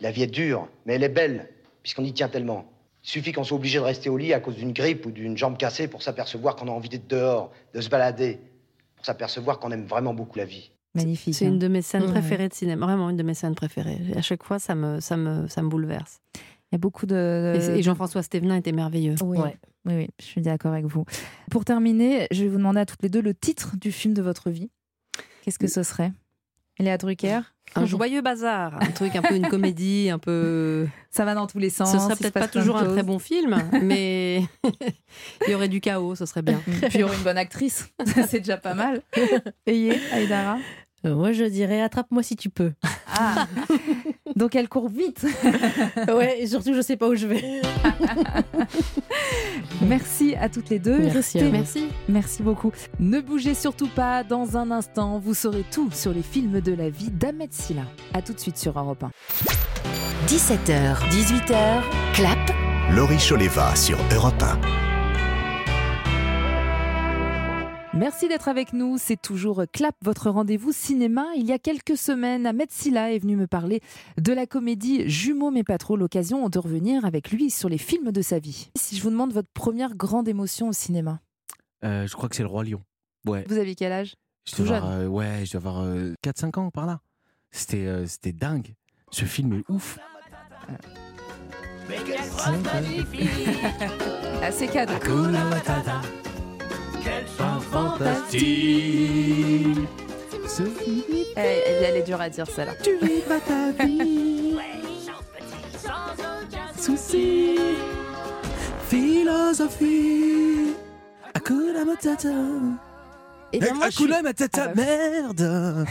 La vie est dure, mais elle est belle, puisqu'on y tient tellement. Il suffit qu'on soit obligé de rester au lit à cause d'une grippe ou d'une jambe cassée pour s'apercevoir qu'on a envie d'être dehors, de se balader, pour s'apercevoir qu'on aime vraiment beaucoup la vie. Magnifique. C'est hein. une de mes scènes préférées de cinéma, vraiment une de mes scènes préférées. Et à chaque fois, ça me, ça me, ça me bouleverse. Il y a beaucoup de. Et, et Jean-François Stévenin était merveilleux. Oui. Oui, oui, je suis d'accord avec vous. Pour terminer, je vais vous demander à toutes les deux le titre du film de votre vie. Qu'est-ce que ce serait? Léa Drucker? Un joyeux bazar, un truc un peu une comédie, un peu. Ça va dans tous les sens. Ce serait peut-être pas toujours un très bon film, mais il y aurait du chaos, ce serait bien. Puis il y aurait une bonne actrice. C'est déjà pas mal. Ayez, Aïdara? Euh, moi, je dirais attrape-moi si tu peux. Ah Donc elle court vite. ouais, et surtout, je sais pas où je vais. Merci à toutes les deux. Merci à Restez- vous. Merci. Merci beaucoup. Ne bougez surtout pas. Dans un instant, vous saurez tout sur les films de la vie d'Ahmed Silla. À tout de suite sur Europe 1. 17h, 18h, clap. Laurie Choleva sur Europe 1. Merci d'être avec nous. C'est toujours Clap, votre rendez-vous cinéma. Il y a quelques semaines, Ahmed Silla est venu me parler de la comédie Jumeaux mais pas trop. L'occasion de revenir avec lui sur les films de sa vie. Si je vous demande votre première grande émotion au cinéma, Euh, je crois que c'est le Roi Lion. Ouais. vous aviez quel âge? Je Tout dois jeune. avoir, euh, ouais, je dois avoir 4-5 ans par là. C'était euh, c'était dingue. Ce film est ouf. Ah, c'est cadeau. Fantastique. Elle, elle- elle est dure à dire celle-là. Tu vivras ta vie. Souci. Philosophie. Hakuna Matata. Eh bien, moi, je suis- Hakuna Matata, Ah bah, merde.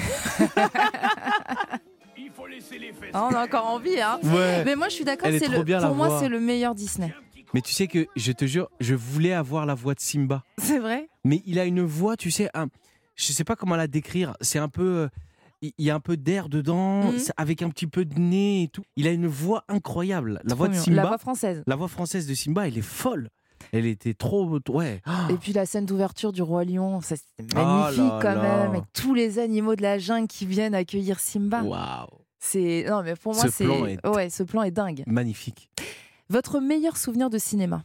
Ah, on a encore envie, hein. Ouais. Mais moi, je suis d'accord. Elle est c'est trop le- bien, la Pour moi, voix. c'est le meilleur Disney. Mais tu sais que, je te jure, je voulais avoir la voix de Simba. C'est vrai? Mais il a une voix, tu sais, un, je sais pas comment la décrire. C'est un peu, euh, il y a un peu d'air dedans, Mhm. avec un petit peu de nez et tout. Il a une voix incroyable. La voix de. Simba. La voix française. La voix française de Simba, elle est folle. Elle était trop. Ouais. Et puis la scène d'ouverture du Roi Lion, ça c'était Oh magnifique là quand là. même, avec tous les animaux de la jungle qui viennent accueillir Simba. Waouh. C'est non mais pour moi Ce c'est est- ouais, ce plan est dingue. Magnifique. Votre meilleur souvenir de cinéma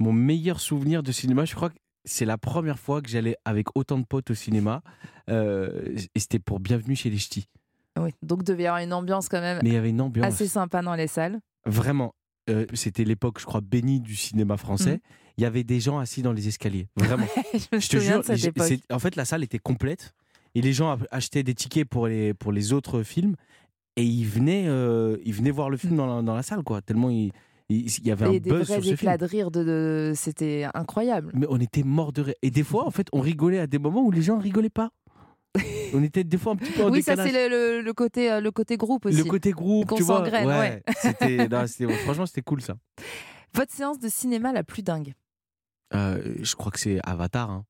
Mon meilleur souvenir de cinéma, je crois que c'est la première fois que j'allais avec autant de potes au cinéma. euh, et c'était pour Bienvenue chez les Ch'tis. Oui, donc devait y avoir une ambiance quand même Mais il y avait une ambiance. assez sympa dans les salles. Vraiment. euh, c'était l'époque, je crois, bénie du cinéma français. Mhm. Il y avait des gens assis dans les escaliers. Vraiment. Je me je te jure, de cette j'ai- époque. c'est- en fait, la salle était complète. Et les gens ach- achetaient des tickets pour les, pour les autres films. Et ils venaient, euh, ils venaient voir le film dans la, dans la salle, quoi. Tellement il, il- il y avait Et un des buzz vrais sur ce éclats film. de rire, de, de- c'était incroyable. Mais on était morts de rire. Et des fois, en fait, on rigolait à des moments où les gens rigolaient pas. on était des fois un petit peu en Oui, ça décalage. c'est le, le- le côté, euh, le côté groupe aussi. Le côté groupe, Qu'on tu vois. s'engraine, ouais. C'était, non, c'était- franchement, c'était cool ça. Votre séance de cinéma la plus dingue? Euh, je crois que c'est Avatar. hein.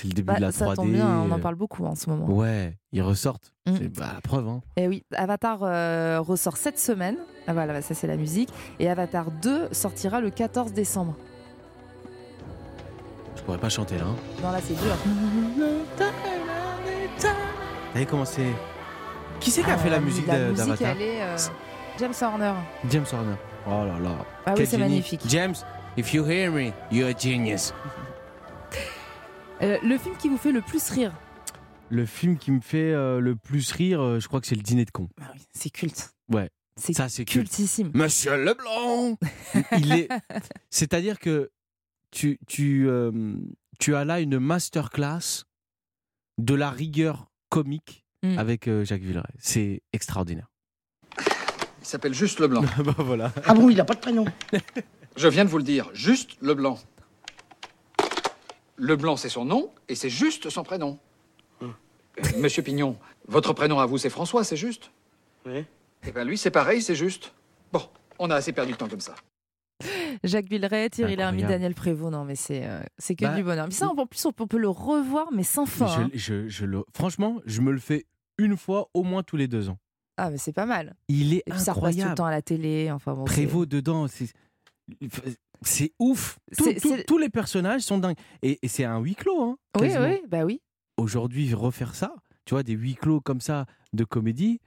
C'est le début Bah, de la 3D. Ça tombe bien, on en euh, parle beaucoup en ce moment. Ouais, ils ressortent. Mm. C'est bah, la preuve. Hein. Et oui, Avatar euh, ressort cette semaine. Ah, voilà, ça c'est la musique. Et Avatar 2 sortira le 14 décembre. Je pourrais pas chanter là. Hein. Non, là c'est dur. Vous savez comment c'est? Qui c'est qui a Ah, fait la musique La de- musique, d'Avatar? elle est euh, James Horner. James Horner. Oh là là. Ah oui, c'est magnifique. James, if you hear me, you're a genius. Euh, le film qui vous fait le plus rire Le film qui me fait euh, le plus rire, euh, je crois que c'est le dîner de con. C'est culte. Ouais. C'est Ça, c'est culte. cultissime. Monsieur Leblanc Il est. C'est-à-dire que tu, tu, euh, tu as là une masterclass de la rigueur comique Mm. avec euh, Jacques Villeray. C'est extraordinaire. Il s'appelle Juste Leblanc. bah voilà. Ah bon, il n'a pas de prénom Je viens de vous le dire, Juste Leblanc. Leblanc, c'est son nom, et c'est juste son prénom. Euh, Monsieur Pignon, votre prénom à vous, c'est François, c'est juste Oui. Eh bien, lui, c'est pareil, c'est juste. Bon, on a assez perdu de temps comme ça. Jacques Villeray, Thierry Lhermitte. Daniel Prévost. Non, mais c'est euh, c'est que Bah, du bonheur. Mais ça, en plus, on peut, on peut le revoir, mais sans fin. hein. Je, le, franchement, je me le fais une fois au moins tous les deux ans. Ah, mais c'est pas mal. Il est Et puis ça repasse tout le temps à la télé. Enfin, bon, c'est- Prévost dedans, c'est ouf. Tout- tout- tous les personnages sont dingues. Et, et c'est un huis clos. Hein, Oui, oui, bah oui. Aujourd'hui, refaire ça, tu vois, des huis clos comme ça de comédie,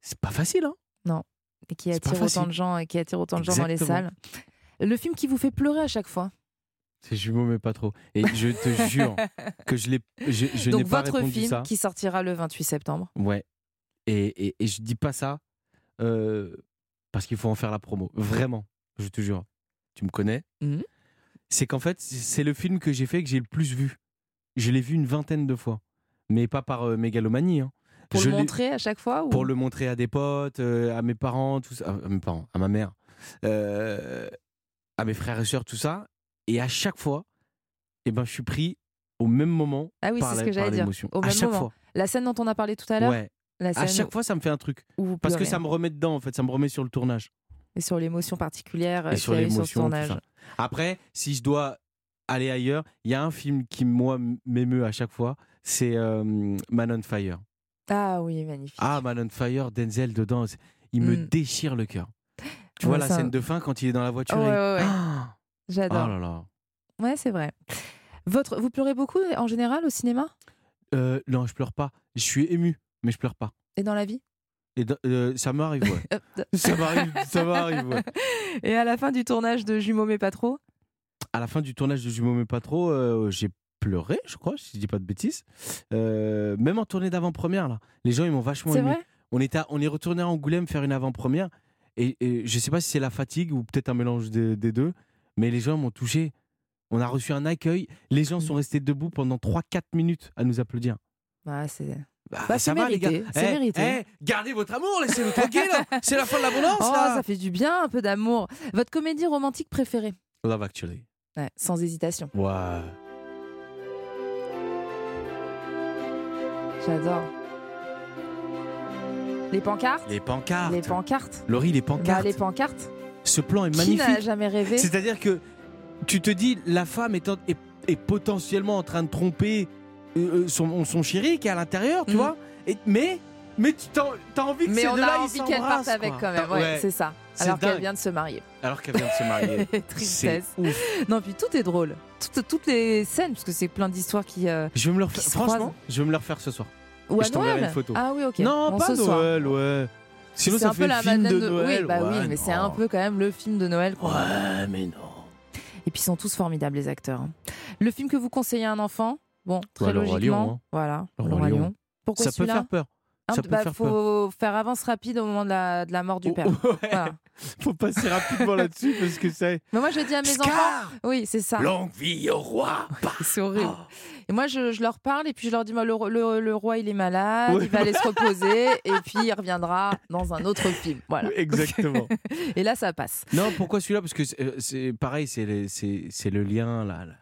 c'est pas facile. Hein Non. Et qui attire autant de gens et qui attire autant de gens dans les salles. Le film qui vous fait pleurer à chaque fois. C'est jumeau, mais pas trop. Et je te jure que je, l'ai- je, Donc votre film ça. qui sortira le 28 septembre. Ouais. Et, et, et je dis pas ça euh, parce qu'il faut en faire la promo. Vraiment, je te jure. Tu me connais. Mhm. C'est qu'en fait, c'est le film que j'ai fait que j'ai le plus vu. Je l'ai vu une vingtaine de fois. Mais pas par euh, mégalomanie. hein. Pour Je le montrer à chaque fois ou... Pour le montrer à des potes, euh, à mes parents, tout ça. À mes parents, à ma mère, euh, à mes frères et sœurs, tout ça. Et à chaque fois, eh ben, je suis pris au même moment Ah oui, par l'émotion. À même chaque moment. fois. La scène dont on a parlé tout à l'heure? Ouais. À chaque où- fois, ça me fait un truc. Parce que ça me remet dedans, en fait. Ça me remet sur le tournage. Et sur l'émotion particulière euh, Et qu'il sur l'émotion, tournage. Après, si je dois aller ailleurs, il y a un film qui, moi, m'émeut à chaque fois. C'est euh, Man on Fire. Ah oui, magnifique. Ah, Man on Fire, Denzel dedans, il me Mm. déchire le cœur. Tu Ouais, vois la scène de fin quand il est dans la voiture Ouais, et- ouais, ouais. Ah J'adore. Oh là là. Ouais, c'est vrai. Votre... Vous pleurez beaucoup en général au cinéma? Euh, non, je pleure pas. Je suis ému, mais je pleure pas. et dans la vie? Et euh, ça m'arrive, ouais. Ça m'arrive, ça m'arrive, ouais. Et à la fin du tournage de Jumeaux mais pas trop? À la fin du tournage de Jumeaux mais pas trop, euh, j'ai pleuré, je crois, si je dis pas de bêtises. Euh, même en tournée d'avant-première, là. Les gens, ils m'ont vachement vrai? On, est à- on est retourné à Angoulême faire une avant-première. Et, et je sais pas si c'est la fatigue ou peut-être un mélange des, des deux, mais les gens m'ont touché. On a reçu un accueil. Les gens sont restés debout pendant 3-4 minutes à nous applaudir. bah, c'est... Bah, Bah, ça c'est va, les mérité, gars. c'est Eh, mérité. eh, gardez votre amour, laissez-nous tranquille. hein. C'est la fin de l'abondance, Oh, là. ça fait du bien, un peu d'amour. Votre comédie romantique préférée? Love Actually. Ouais, sans hésitation. J'adore. Les pancartes? Les pancartes. Les pancartes Laurie, les Bah, pancartes. les pancartes. Ce plan est Qui magnifique. n'a jamais rêvé? C'est-à-dire que tu te dis, la femme est, en- est, est potentiellement en train de tromper euh, euh, son, son chéri qui est à l'intérieur, tu Mhm. vois. Et, mais, mais tu t'en- t'as envie que Mais ces on deux-là, a envie qu'elle parte avec quand même. Ouais, c'est ça. C'est alors qu'elle vient de se marier. Alors qu'elle vient de se marier. Tristesse. C'est ouf. Non, puis tout est drôle. Toutes, toutes les scènes, parce que c'est plein d'histoires qui. euh, Je vais me le refaire. Franchement, croisent. je vais me le refaire ce soir. Ou à je Noël une photo. Ah oui, ok. Non, Bon, pas ce soir. Noël, ouais. Sinon, C'est ça un fait peu la film Madeleine de Noël. Oui, bah ouais, oui, mais c'est un peu quand même le film de Noël. Ouais, mais non. Et puis ils sont tous formidables, les acteurs. hein. Le film que vous conseillez à un enfant? Bon, très Ouais, Le Roi logiquement. Lion, hein. Voilà, Le Roi Roi Lion. Lion. Pourquoi Ça peut faire peur. Ça peut bah, faut faire avance rapide au moment de la, de la mort du père. Voilà. Faut passer rapidement là-dessus parce que c'est. Mais moi, je dis à mes enfants. Oui, c'est ça. Longue vie au roi. C'est horrible. Et moi, je, je leur parle et puis je leur dis moi, le, le- le roi, il est malade, il va aller se reposer et puis il reviendra dans un autre film. Voilà. Exactement. et là, ça passe. Non, pourquoi celui-là? Parce que c'est- euh, pareil, c'est le lien là, là.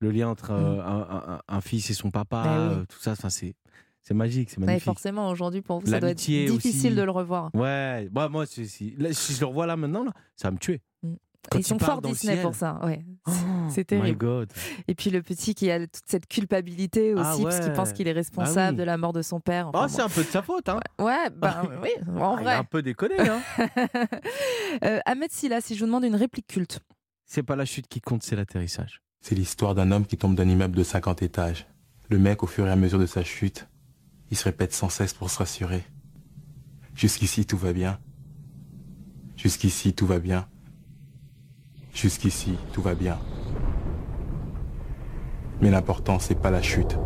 Le lien entre euh, un, un- un fils et son papa. Bah oui. euh, tout ça. Enfin, c'est c'est magique, c'est Ouais, magnifique. forcément, aujourd'hui, pour vous, ça doit être difficile aussi. de le revoir. Ouais, bah, moi, si, là, si je le revois là maintenant, là, ça va me tuer. Quand Ils sont forts Disney pour ça. Ouais. Oh, c'est My. God. Et puis le petit qui a toute cette culpabilité aussi, Ah parce qu'il pense qu'il est Ah responsable oui. de la mort de son père. Enfin, Ah, c'est bon. un peu de sa faute, hein. Ouais, bah oui, en Ah, il vrai. a un peu déconné, hein. Euh, Ahmed Silla, si je vous demande une réplique culte. C'est pas la chute qui compte, c'est l'atterrissage. C'est l'histoire d'un homme qui tombe d'un immeuble de 50 étages. Le mec, au fur et à mesure de sa chute, il se répète sans cesse pour se rassurer. Jusqu'ici, tout va bien. Jusqu'ici, tout va bien. Jusqu'ici, tout va bien. Mais l'important, c'est pas la chute.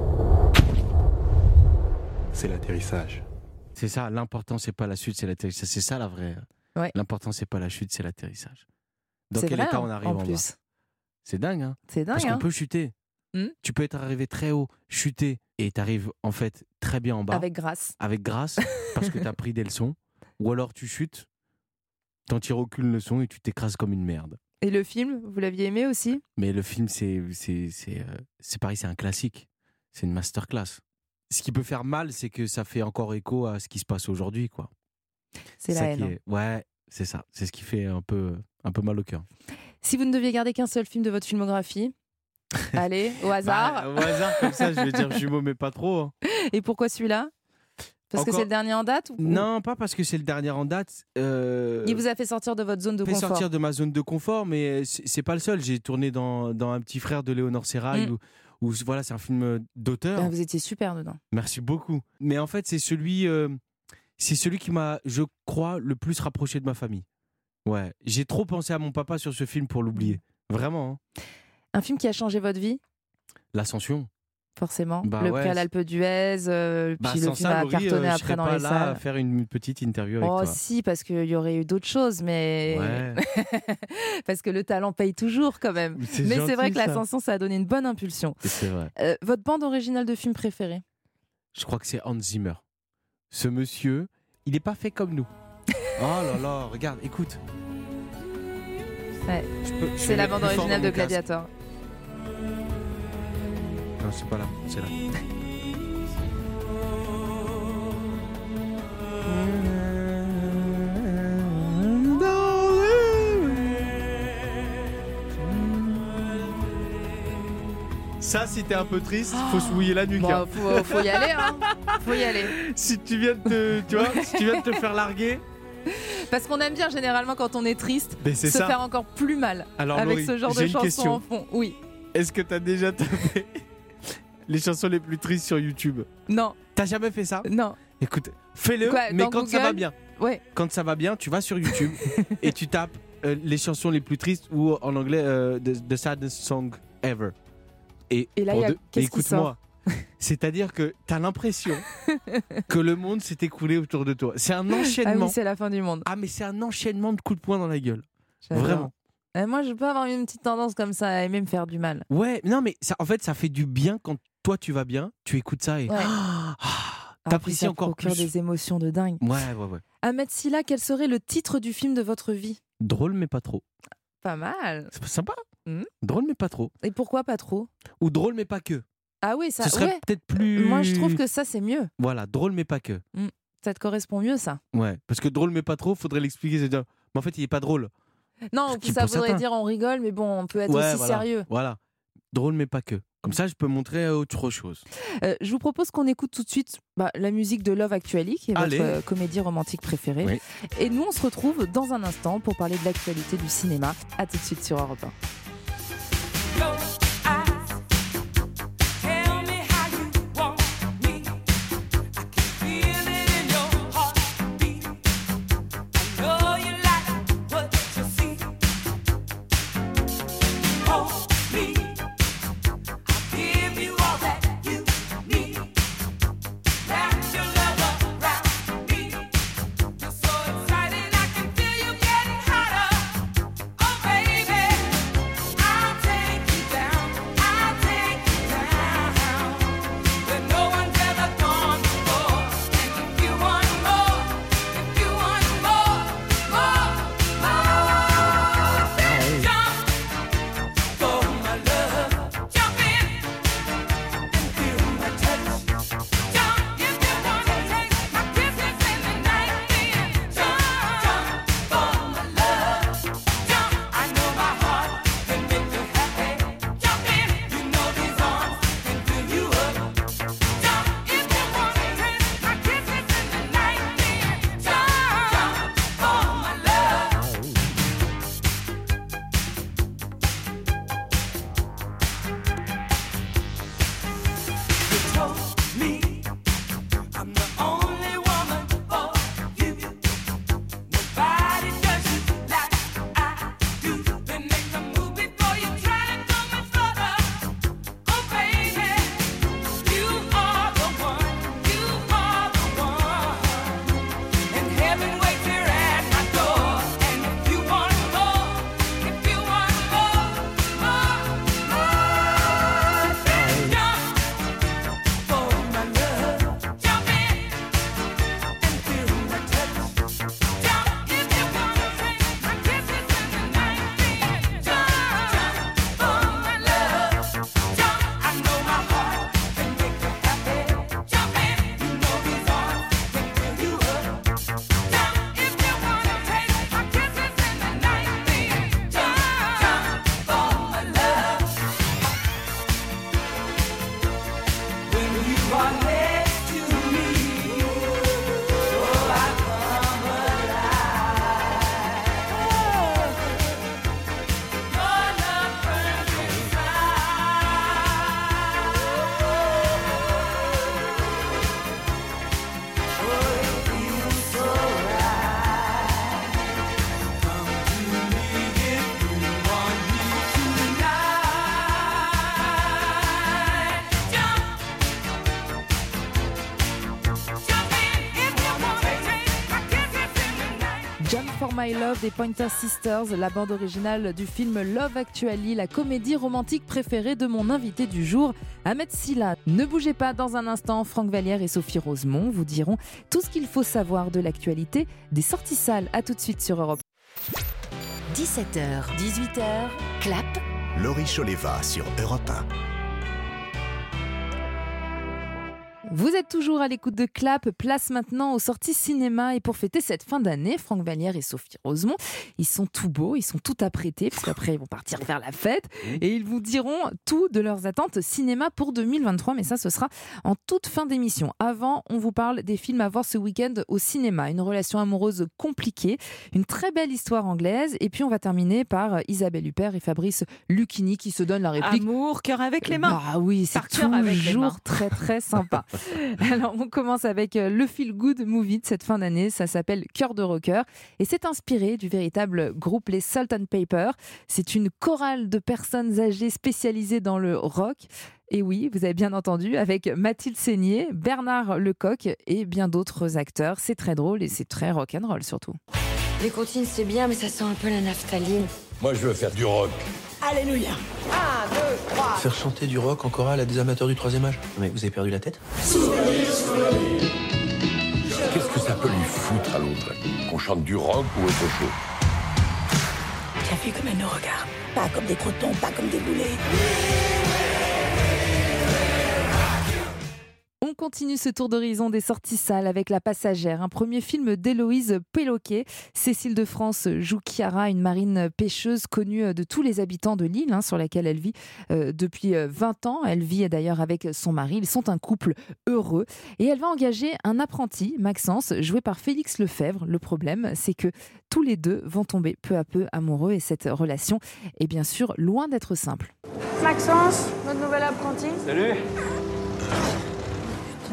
C'est l'atterrissage. C'est ça, l'important, c'est pas la chute, c'est l'atterrissage. C'est ça la vraie. Ouais. L'important, c'est pas la chute, c'est l'atterrissage. Dans quel vrai, état hein, on arrive en en, bas plus. C'est dingue, hein C'est dingue. Parce qu'on hein. peut chuter. Hmm. Tu peux être arrivé très haut, chuter, et t'arrives en fait très bien en bas. Avec grâce. Avec grâce, parce que t'as pris des leçons. Ou alors tu chutes, t'en tires aucune leçon et tu t'écrases comme une merde. Et le film, vous l'aviez aimé aussi? Mais le film, c'est c'est c'est euh, c'est pareil, c'est un classique. C'est une masterclass. Ce qui peut faire mal, c'est que ça fait encore écho à ce qui se passe aujourd'hui, quoi. C'est la ça haine. qui hein. est- Ouais, c'est ça. C'est ce qui fait un peu un peu mal au cœur. Si vous ne deviez garder qu'un seul film de votre filmographie, allez, au hasard. Bah, au hasard comme ça, je vais dire jumeau, mais pas trop. hein. Et pourquoi celui-là? Parce que Encore- c'est le dernier en date ou... Non, pas parce que c'est le dernier en date. Euh... Il vous a fait sortir de votre zone de fait confort. sortir de ma zone de confort, mais c'est c'est pas le seul. J'ai tourné dans, dans Un petit frère de Léonore Serrail, Mm. où, où, voilà, c'est un film d'auteur. Ah, vous étiez super dedans. Merci beaucoup. Mais en fait, c'est celui, euh, c'est celui qui m'a, je crois, le plus rapproché de ma famille. Ouais, j'ai trop pensé à mon papa sur ce film pour l'oublier. Vraiment. hein. Un film qui a changé votre vie, L'ascension. forcément. Bah le ouais, prix à l'Alpe d'Huez, euh, Bah, puis le film ça, a Laurie, cartonné euh, je après serais dans pas les là salles. à faire une petite interview avec Oh toi. si, parce qu'il y aurait eu d'autres choses, mais Ouais. parce que le talent paye toujours quand même. Mais c'est vrai que l'ascension, ça a donné une bonne impulsion. C'est vrai. Euh, votre bande originale de film préférée? Je crois que c'est Hans Zimmer. Ce monsieur, il n'est pas fait comme nous. Oh là là, regarde, écoute. Ouais. C'est la bande originale de. Gladiator. Non, c'est pas là, c'est là. Ça, si t'es un peu triste, faut se mouiller la nuque. Bon, hein. faut, faut y aller, hein. Faut y aller. si tu viens de te, tu vois, si tu viens de te faire larguer, Parce qu'on aime bien généralement quand on est triste, Mais c'est se ça. faire encore plus mal Alors, avec Laurie, ce genre j'ai de une chansons question. en fond. Oui. est-ce que t'as déjà tapé les chansons les plus tristes sur YouTube? Non. T'as jamais fait ça? Non. Écoute, fais-le, Quoi, mais dans quand ça va bien. Ouais. Quand ça va bien, tu vas sur YouTube et tu tapes euh, les chansons les plus tristes ou en anglais euh, the, the saddest song ever. Et, Et là, pour il y a- de- qu'est-ce qui écoute-moi. C'est-à-dire que t'as l'impression que le monde s'est écoulé autour de toi. C'est un Ah enchaînement. oui, c'est la fin du monde. Ah, mais c'est un enchaînement de coups de poing dans la gueule. Vraiment. Euh, moi, je peux avoir une petite tendance comme ça à aimer me faire du mal. Ouais, non, mais ça, en fait, ça fait du bien quand toi tu vas bien, tu écoutes ça et Ouais. Ah, Ah, t'apprécies encore plus. des émotions de dingue. Ouais, ouais, ouais. Ahmed Silla, quel serait le titre du film de votre vie? Drôle, mais pas trop. Pas mal. C'est sympa? Mhm. Drôle, mais pas trop. Et pourquoi pas trop? Ou drôle, mais pas que. Ah oui, ça. Ce serait ouais. peut-être plus. Moi, je trouve que ça, c'est mieux. Voilà, drôle, mais pas que. Mm. Ça te correspond mieux, ça. Ouais, parce que drôle, mais pas trop, faudrait l'expliquer. C'est dire, mais en fait, il est pas drôle. Non, ça voudrait certains- dire on rigole, mais bon, on peut être Ouais, aussi voilà. sérieux. Voilà. Drôle, mais pas que. Comme ça, je peux montrer autre chose. Euh, je vous propose qu'on écoute tout de suite bah, la musique de Love Actually, qui est Allez. votre euh, comédie romantique préférée. Oui. Et nous, on se retrouve dans un instant pour parler de l'actualité du cinéma. À tout de suite sur Europe 1. Love des Pointer Sisters, la bande originale du film Love Actually, la comédie romantique préférée de mon invité du jour, Ahmed Silla. Ne bougez pas dans un instant, Franck Vallière et Sophie Rosemont vous diront tout ce qu'il faut savoir de l'actualité des sorties salles. À tout de suite sur Europe. 17h, 18h, clap. Laurie Choleva sur Europe 1. Vous êtes toujours à l'écoute de Clap, place maintenant aux sorties cinéma et pour fêter cette fin d'année, Franck Vallière et Sophie Rosemont, ils sont tout beaux, ils sont tout apprêtés parce qu'après ils vont partir faire la fête et ils vous diront tout de leurs attentes cinéma pour 2023 mais ça ce sera en toute fin d'émission. Avant, on vous parle des films à voir ce week-end au cinéma, une relation amoureuse compliquée, une très belle histoire anglaise et puis on va terminer par Isabelle Huppert et Fabrice Lucchini qui se donnent la réplique Amour, cœur avec les mains. Ah oui, c'est cœur avec les mains. toujours très très sympa. Alors, on commence avec euh, le feel good movie de cette fin d'année. Ça s'appelle Cœur de rocker et c'est inspiré du véritable groupe les Salt and Pepper. C'est une chorale de personnes âgées spécialisées dans le rock. Et oui, vous avez bien entendu, avec Mathilde Seigné, Bernard Lecoq et bien d'autres acteurs. C'est très drôle et c'est très rock'n'roll surtout. Les comptines, c'est bien, mais ça sent un peu la naphtaline. Moi, je veux faire du rock. Alléluia. Un, deux, trois. Faire chanter du rock en chorale à des amateurs du troisième âge Mais vous avez perdu la tête Qu'est-ce que ça peut lui foutre à l'autre Qu'on chante du rock ou autre chose T'as vu comme elle nous regarde Pas comme des crotons, pas comme des boulets. On continue ce tour d'horizon des sorties salles avec La Passagère, un premier film d'Héloïse Péloquet. Cécile de France joue Chiara, une marine pêcheuse connue de tous les habitants de l'île hein, sur laquelle elle vit euh, depuis 20 ans. Elle vit d'ailleurs avec son mari. Ils sont un couple heureux et elle va engager un apprenti, Maxence, joué par Félix Lefebvre. Le problème, c'est que tous les deux vont tomber peu à peu amoureux et cette relation est bien sûr loin d'être simple. Maxence, notre nouvel apprenti. Salut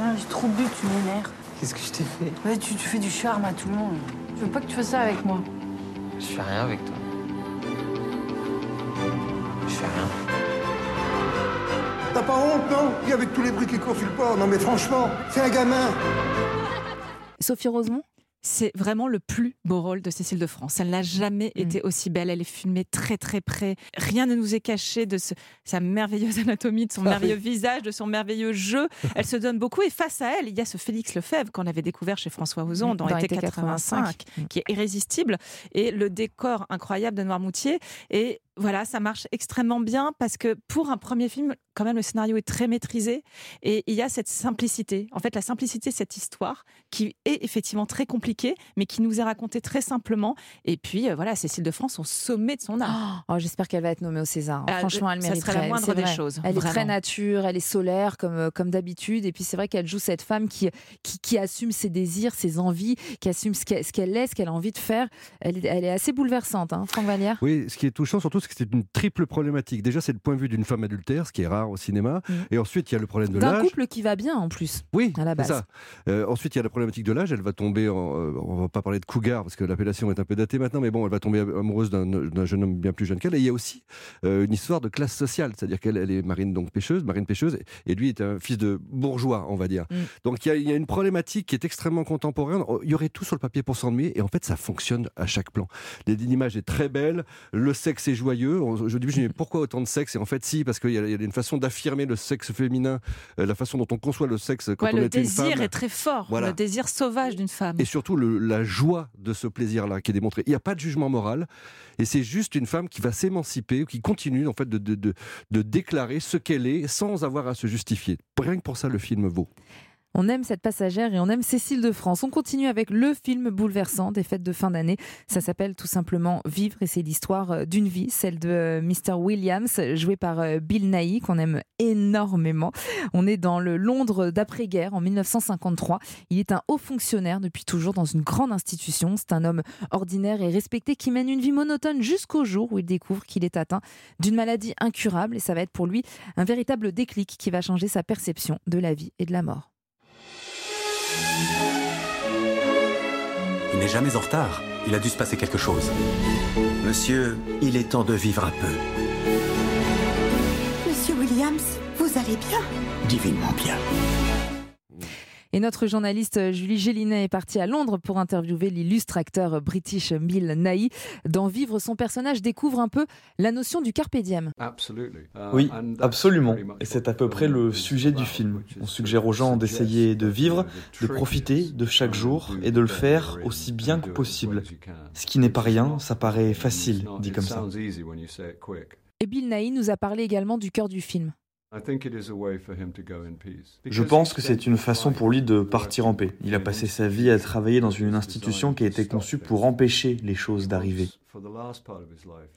Putain, j'ai trop bu, tu m'énerves. Qu'est-ce que je t'ai fait? Ouais, tu, tu fais du charme à tout le monde. Je veux pas que tu fasses ça avec moi? Je fais rien avec toi. Je fais rien. T'as pas honte, non? Et avec tous les bruits qui courent sur le port, non mais franchement, c'est un gamin Sophie Rosemont? C'est vraiment le plus beau rôle de Cécile de France. Elle n'a jamais été aussi belle. Elle est filmée très très près. Rien ne nous est caché de ce- sa merveilleuse anatomie, de son Ah merveilleux oui. visage, de son merveilleux jeu. Elle se donne beaucoup. Et face à elle, il y a ce Félix Lefebvre qu'on avait découvert chez François Ozon dans, Dans l'été Été 85, 85. qui est irrésistible. Et le décor incroyable de Noirmoutier. Et voilà, ça marche extrêmement bien parce que pour un premier film, quand même, le scénario est très maîtrisé et il y a cette simplicité. En fait, la simplicité de cette histoire qui est effectivement très compliquée, mais qui nous est racontée très simplement. Et puis, euh, voilà, Cécile de France au sommet de son art. Oh, J'espère qu'elle va être nommée au César. Ah, Franchement, elle ça serait la moindre des vrai. choses, Elle est très nature, elle est solaire comme, euh, comme d'habitude. Et puis c'est vrai qu'elle joue cette femme qui, qui, qui assume ses désirs, ses envies, qui assume ce qu'elle ce qu'elle est, ce qu'elle a envie de faire. Elle, est- elle est assez bouleversante, hein, Franck Vallière? Oui, ce qui est touchant surtout, c'est que c'est une triple problématique. Déjà, c'est le point de vue d'une femme adultère, ce qui est rare au cinéma. Et ensuite, il y a le problème de D'un l'âge. couple qui va bien en plus. Oui, à la base. ça. Euh, ensuite, il y a la problématique de l'âge. Elle va tomber, en, euh, on va pas parler de cougar parce que l'appellation est un peu datée maintenant, mais bon, elle va tomber amoureuse d'un d'un jeune homme bien plus jeune qu'elle. Et il y a aussi euh, une histoire de classe sociale, c'est-à-dire qu'elle elle est marine donc pêcheuse, marine pêcheuse, et lui est un fils de bourgeois, on va dire. Donc il y, a, il y a une problématique qui est extrêmement contemporaine. Oh, Il y aurait tout sur le papier pour s'ennuyer, et en fait, ça fonctionne à chaque plan. L'image est très belle, le sexe est joyeux. Je dis, mais pourquoi autant de sexe? Et en fait, si, parce qu'il y, a une façon d'affirmer le sexe féminin, euh, la façon dont on conçoit le sexe quand Ouais, on le est une désir femme. est très fort, Voilà. le désir sauvage d'une femme. Et surtout le- la joie de ce plaisir-là qui est démontré. Il n'y a pas de jugement moral, et c'est juste une femme qui va s'émanciper, qui continue en fait de, de, de- de déclarer ce qu'elle est sans avoir à se justifier. Rien que pour ça, le film vaut. On aime cette passagère et on aime Cécile de France. On continue avec le film bouleversant des fêtes de fin d'année. Ça s'appelle tout simplement Vivre et c'est l'histoire euh, d'une vie, celle de euh, Mr. Williams, joué par euh, Bill Nighy, qu'on aime énormément. On est dans le Londres d'après-guerre en 1953. Il est un haut fonctionnaire depuis toujours dans une grande institution. C'est un homme ordinaire et respecté qui mène une vie monotone jusqu'au jour où il découvre qu'il est atteint d'une maladie incurable et ça va être pour lui un véritable déclic qui va changer sa perception de la vie et de la mort. N'est jamais en retard. Il a dû se passer quelque chose. Monsieur, il est temps de vivre un peu. Monsieur Williams, vous allez bien? Divinement bien. Et notre journaliste euh, Julie Gélinet est partie à Londres pour interviewer l'illustre acteur british Bill Nighy. Dans Vivre, son personnage découvre un peu la notion du carpe diem. Oui, absolument. Et c'est à peu près le sujet du film. On suggère aux gens d'essayer de vivre, de profiter de chaque jour et de le faire aussi bien que possible. Ce qui n'est pas rien, ça paraît facile, dit comme ça. Et Bill Nighy nous a parlé également du cœur du film. Je pense que c'est une façon pour lui de partir en paix. Il a passé sa vie à travailler dans une institution qui a été conçue pour empêcher les choses d'arriver.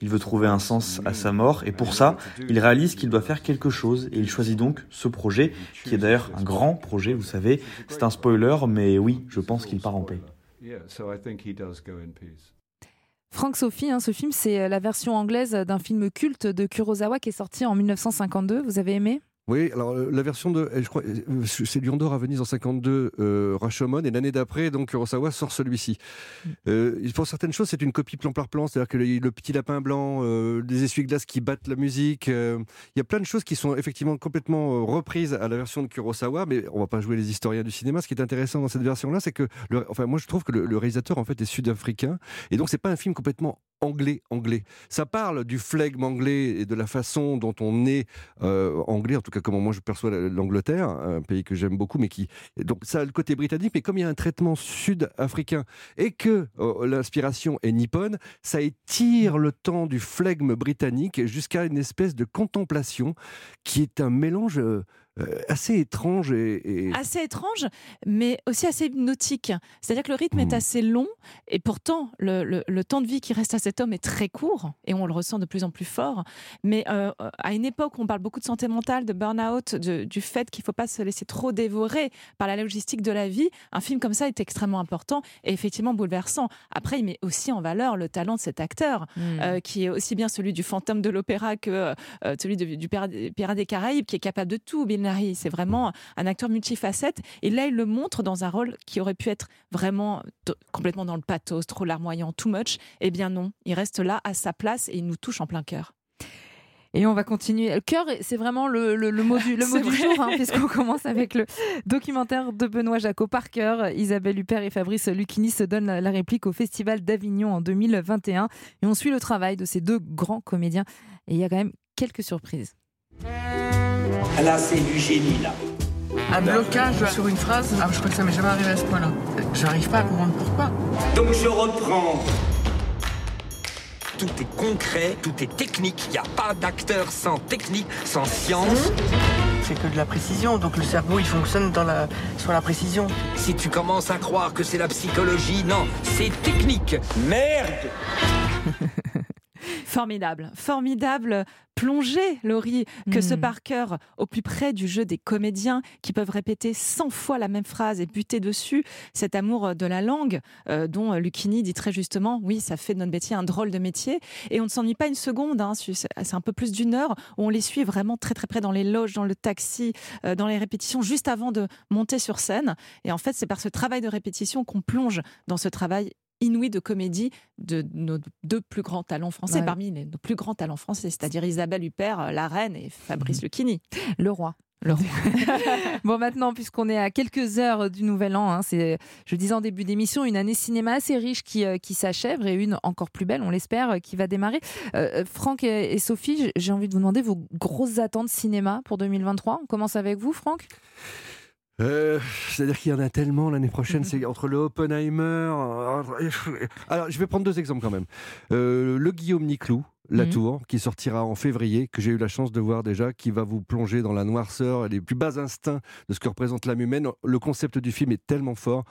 Il veut trouver un sens à sa mort et pour ça, il réalise qu'il doit faire quelque chose et il choisit donc ce projet, qui est d'ailleurs un grand projet, vous savez. C'est un spoiler, mais oui, je pense qu'il part en paix. Franck Sophie, hein, ce film, c'est euh, la version anglaise d'un film culte de Kurosawa qui est sorti en 1952. Vous avez aimé? Oui, alors euh, la version de, je crois, euh, c'est Lion d'Or à Venise en 52, euh, Rashomon, et l'année d'après, donc Kurosawa sort celui-ci. Euh, pour certaines choses, c'est une copie plan par plan, c'est-à-dire que le, le petit lapin blanc, euh, des essuie-glaces qui battent la musique, euh, il y a plein de choses qui sont effectivement complètement euh, reprises à la version de Kurosawa, mais on va pas jouer les historiens du cinéma. Ce qui est intéressant dans cette version-là, c'est que, le- enfin, moi je trouve que le, le réalisateur en fait est sud-africain, et donc c'est pas un film complètement anglais anglais. Ça parle du flegme anglais et de la façon dont on est euh, anglais, en tout cas comment moi je perçois la- l'Angleterre, un pays que j'aime beaucoup, mais qui donc ça a le côté britannique, mais comme il y a un traitement sud-africain et que euh, l'inspiration est nippone, ça étire le temps du flegme britannique jusqu'à une espèce de contemplation qui est un mélange. Euh, assez étrange et, et- Assez étrange, mais aussi assez hypnotique. C'est-à-dire que le rythme Hmm. est assez long, et pourtant, le, le- le temps de vie qui reste à cet homme est très court, et on le ressent de plus en plus fort. Mais euh, à une époque où on parle beaucoup de santé mentale, de burn-out, du fait qu'il ne faut pas se laisser trop dévorer par la logistique de la vie, un film comme ça est extrêmement important et effectivement bouleversant. Après, il met aussi en valeur le talent de cet acteur, Hmm. euh, qui est aussi bien celui du fantôme de l'opéra que euh, celui de- du Pirate Pirate des Caraïbes, qui est capable de tout, Bill C'est vraiment un acteur multifacette. Et là, il le montre dans un rôle qui aurait pu être vraiment complètement dans le pathos, trop larmoyant, too much. Eh bien non, il reste là à sa place et il nous touche en plein cœur. Et on va continuer. Le cœur, c'est vraiment le, le- le mot du, le mot C'est du vrai. jour, hein, puisqu'on commence avec le documentaire de Benoît Jacot par cœur. Isabelle Huppert et Fabrice Lucchini se donnent la, la réplique au Festival d'Avignon en 2021. Et on suit le travail de ces deux grands comédiens. Et il y a quand même quelques surprises. Là, c'est du génie, là. Un blocage sur une phrase, ah, je crois que ça m'est jamais arrivé à ce point-là. J'arrive pas à comprendre pourquoi. Donc je reprends. Tout est concret, tout est technique. Il n'y a pas d'acteur sans technique, sans science. C'est que de la précision, donc le cerveau il fonctionne dans la... sur la précision. Si tu commences à croire que c'est la psychologie, non, c'est technique. Merde Formidable, formidable plongée, Laurie, que ce Mm. Parker au plus près du jeu des comédiens qui peuvent répéter 100 fois la même phrase et buter dessus. Cet amour de la langue euh, dont Lucchini dit très justement, oui, ça fait de notre métier un drôle de métier. Et on ne s'ennuie pas une seconde, hein, c'est c'est un peu plus d'une heure où on les suit vraiment très très près dans les loges, dans le taxi, euh, dans les répétitions, juste avant de monter sur scène. Et en fait, c'est par ce travail de répétition qu'on plonge dans ce travail inouï de comédie de nos deux plus grands talents français, Ouais. parmi les, nos plus grands talents français, c'est-à-dire Isabelle Huppert, euh, la reine, et Fabrice Lucchini. Le roi. bon, maintenant, puisqu'on est à quelques heures du Nouvel An, hein, c'est, je disais en début d'émission, une année cinéma assez riche qui, euh, qui s'achève et une encore plus belle, on l'espère, euh, qui va démarrer. Euh, euh, Franck et, et Sophie, j'ai envie de vous demander vos grosses attentes cinéma pour 2023. On commence avec vous, Franck? Euh, C'est-à-dire qu'il y en a tellement l'année prochaine. C'est entre le Oppenheimer. euh, Alors, je vais prendre deux exemples quand même. Euh, le Guillaume Niclou. La Mhm. Tour, qui sortira en février, que j'ai eu la chance de voir déjà, qui va vous plonger dans la noirceur et les plus bas instincts de ce que représente l'âme humaine. Le concept du film est tellement fort.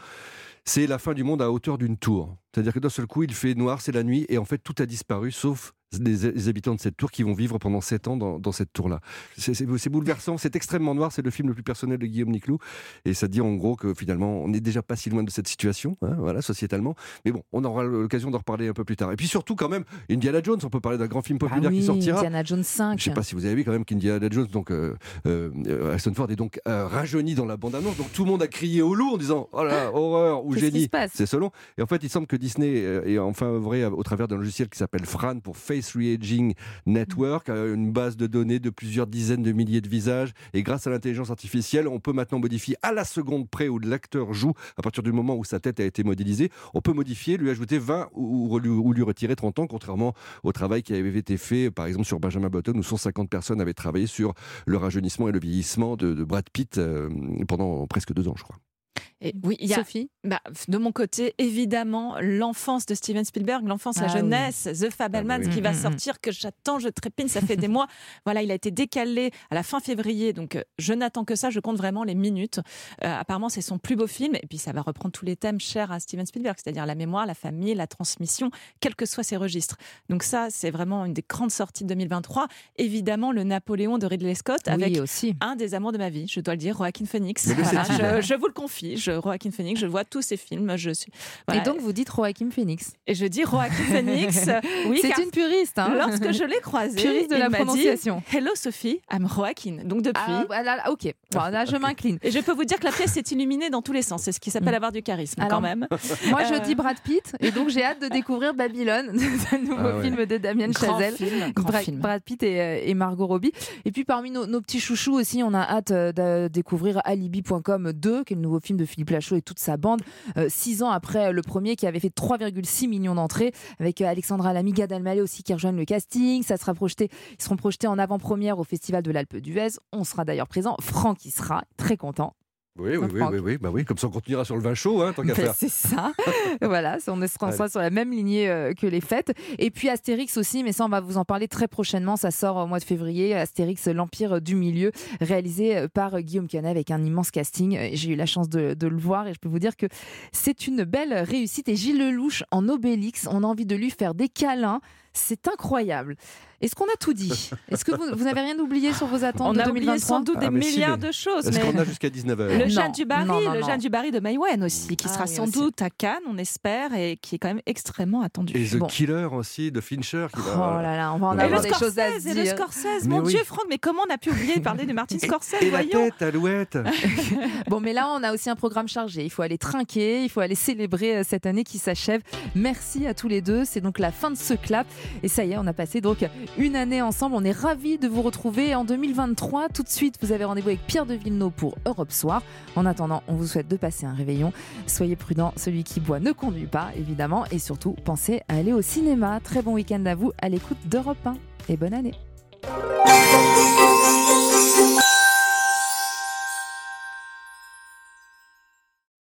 C'est la fin du monde à hauteur d'une tour. C'est-à-dire que d'un seul coup, il fait noir, c'est la nuit, et en fait, tout a disparu, sauf des, habitants de cette tour qui vont vivre pendant sept ans dans, dans cette tour-là. C'est- bouleversant, c'est extrêmement noir, c'est le film le plus personnel de Guillaume Niclou, et ça dit en gros que finalement, on n'est déjà pas si loin de cette situation, hein, voilà, sociétalement. Mais bon, on aura l'occasion d'en reparler un peu plus tard. Et puis surtout, quand même, Indiana Jones, on peut parler d'un grand film populaire Ah oui, qui sortira. Indiana Jones 5. Je sais pas si vous avez vu quand même qu'Indiana Jones, donc euh, euh, Harrison Ford est donc euh, rajeuni dans la bande-annonce, donc tout le monde a crié au loup en disant oh là horreur ou génie. C'est selon. Et en fait, il semble que Disney est enfin œuvré au travers d'un logiciel qui s'appelle Fran pour Face Reaging Network, euh, une base de données de plusieurs dizaines de milliers de visages. Et grâce à l'intelligence artificielle, on peut maintenant modifier à la seconde près où l'acteur joue, à partir du moment où sa tête a été modélisée, on peut modifier, lui ajouter 20 ou, lui- retirer 30 ans, contrairement au travail qui avait été fait, par exemple, sur Benjamin Button, où 150 personnes avaient travaillé sur le rajeunissement et le vieillissement de, de Brad Pitt euh, pendant presque deux ans, je crois. Et oui, il y a, Sophie? Bah, de mon côté, évidemment, l'enfance de Steven Spielberg, l'enfance, la Ah oui. jeunesse, The Fabelmans Ah oui. qui va Mm, mm, mm. sortir, que j'attends, je trépigne, ça fait des mois. Voilà, il a été décalé à la fin février, donc euh, je n'attends que ça, je compte vraiment les minutes. Euh, apparemment, c'est son plus beau film, et puis ça va reprendre tous les thèmes chers à Steven Spielberg, c'est-à-dire la mémoire, la famille, la transmission, quels que soient ses registres. Donc ça, c'est vraiment une des grandes sorties de 2023. Évidemment, le Napoléon de Ridley Scott, Oui, avec aussi. un des amours de ma vie, je dois le dire, Joaquin Phoenix. Voilà, je, je vous le confie, je, Joaquin Phoenix, je vois tous ses films. Je suis, voilà. Et donc, vous dites Joaquin Phoenix. Et je dis Joaquin Phoenix. Oui, C'est une puriste. Hein Lorsque je l'ai croisé, Puriste de il la m'a dit, prononciation. Hello Sophie, I'm Joaquin. Donc depuis. Ah, voilà, ok. Bon, là, je m'incline. Et je peux vous dire que la pièce est illuminée dans tous les sens. C'est ce qui s'appelle avoir du charisme, Alors, quand même. Moi, je Euh, dis Brad Pitt, et donc j'ai hâte de découvrir Babylone, ce nouveau Ah ouais. film de Damien Grand Chazelle. film, grand Bra- film. Brad Pitt et, euh, et Margot Robbie. Et puis parmi nos, nos petits chouchous aussi, on a hâte euh, de découvrir Alibi.com 2, qui est le nouveau film de Philippe Lachaud et toute sa bande, euh, six ans après le premier qui avait fait 3,6 millions d'entrées, avec euh, Alexandra Lamy, Gad Elmaleh aussi qui rejoignent le casting. Ça sera projeté, ils seront projetés en avant-première au Festival de l'Alpe d'Huez. On sera d'ailleurs présent. Franck y sera, très content. Oui, oui, oui, Franck. oui, oui, bah oui, comme ça on continuera sur le vin chaud, hein, tant qu'à Ben, faire. c'est ça. voilà, on sera sur la même lignée euh, que les fêtes. Et puis Astérix aussi, mais ça, on va vous en parler très prochainement. Ça sort au mois de février. Astérix, l'Empire du Milieu, réalisé euh, par Guillaume Canet avec un immense casting. Euh, J'ai eu la chance de, de le voir et je peux vous dire que c'est une belle réussite. Et Gilles Lelouch en Obélix, on a envie de lui faire des câlins. C'est incroyable. Est-ce qu'on a tout dit? Est-ce que vous, vous n'avez rien oublié sur vos attentes On de a oublié 2023 sans doute des Ah, si, milliards mais de choses. Est-ce mais- qu'on a jusqu'à 19h Le Jeanne du Barry, non, non, le. Jeanne du Barry de Maïwen aussi, qui Ah sera oui, sans aussi. doute à Cannes, on espère, et qui est quand même extrêmement attendu. Et The Bon. Killer aussi, de Fincher. Qui Oh va... là là, on va en Et Et avoir le des choses à se Scorsese, et le dire. Scorsese, mon oui. Dieu Franck, mais comment on a pu oublier de parler de Martin Scorsese, Et la voyons tête, Alouette Bon, mais là, on a aussi un programme chargé. Il faut aller trinquer, il faut aller célébrer euh, cette année qui s'achève. Merci à tous les deux. C'est donc la fin de ce clap. Et ça y est, on a passé donc une année ensemble. On est ravis de vous retrouver en 2023. Tout de suite, vous avez rendez-vous avec Pierre de Villeneuve pour Europe Soir. En attendant, on vous souhaite de passer un réveillon. Soyez prudents, celui qui boit ne conduit pas, évidemment. Et surtout, pensez à aller au cinéma. Très bon week-end à vous à l'écoute d'Europe 1. Et bonne année.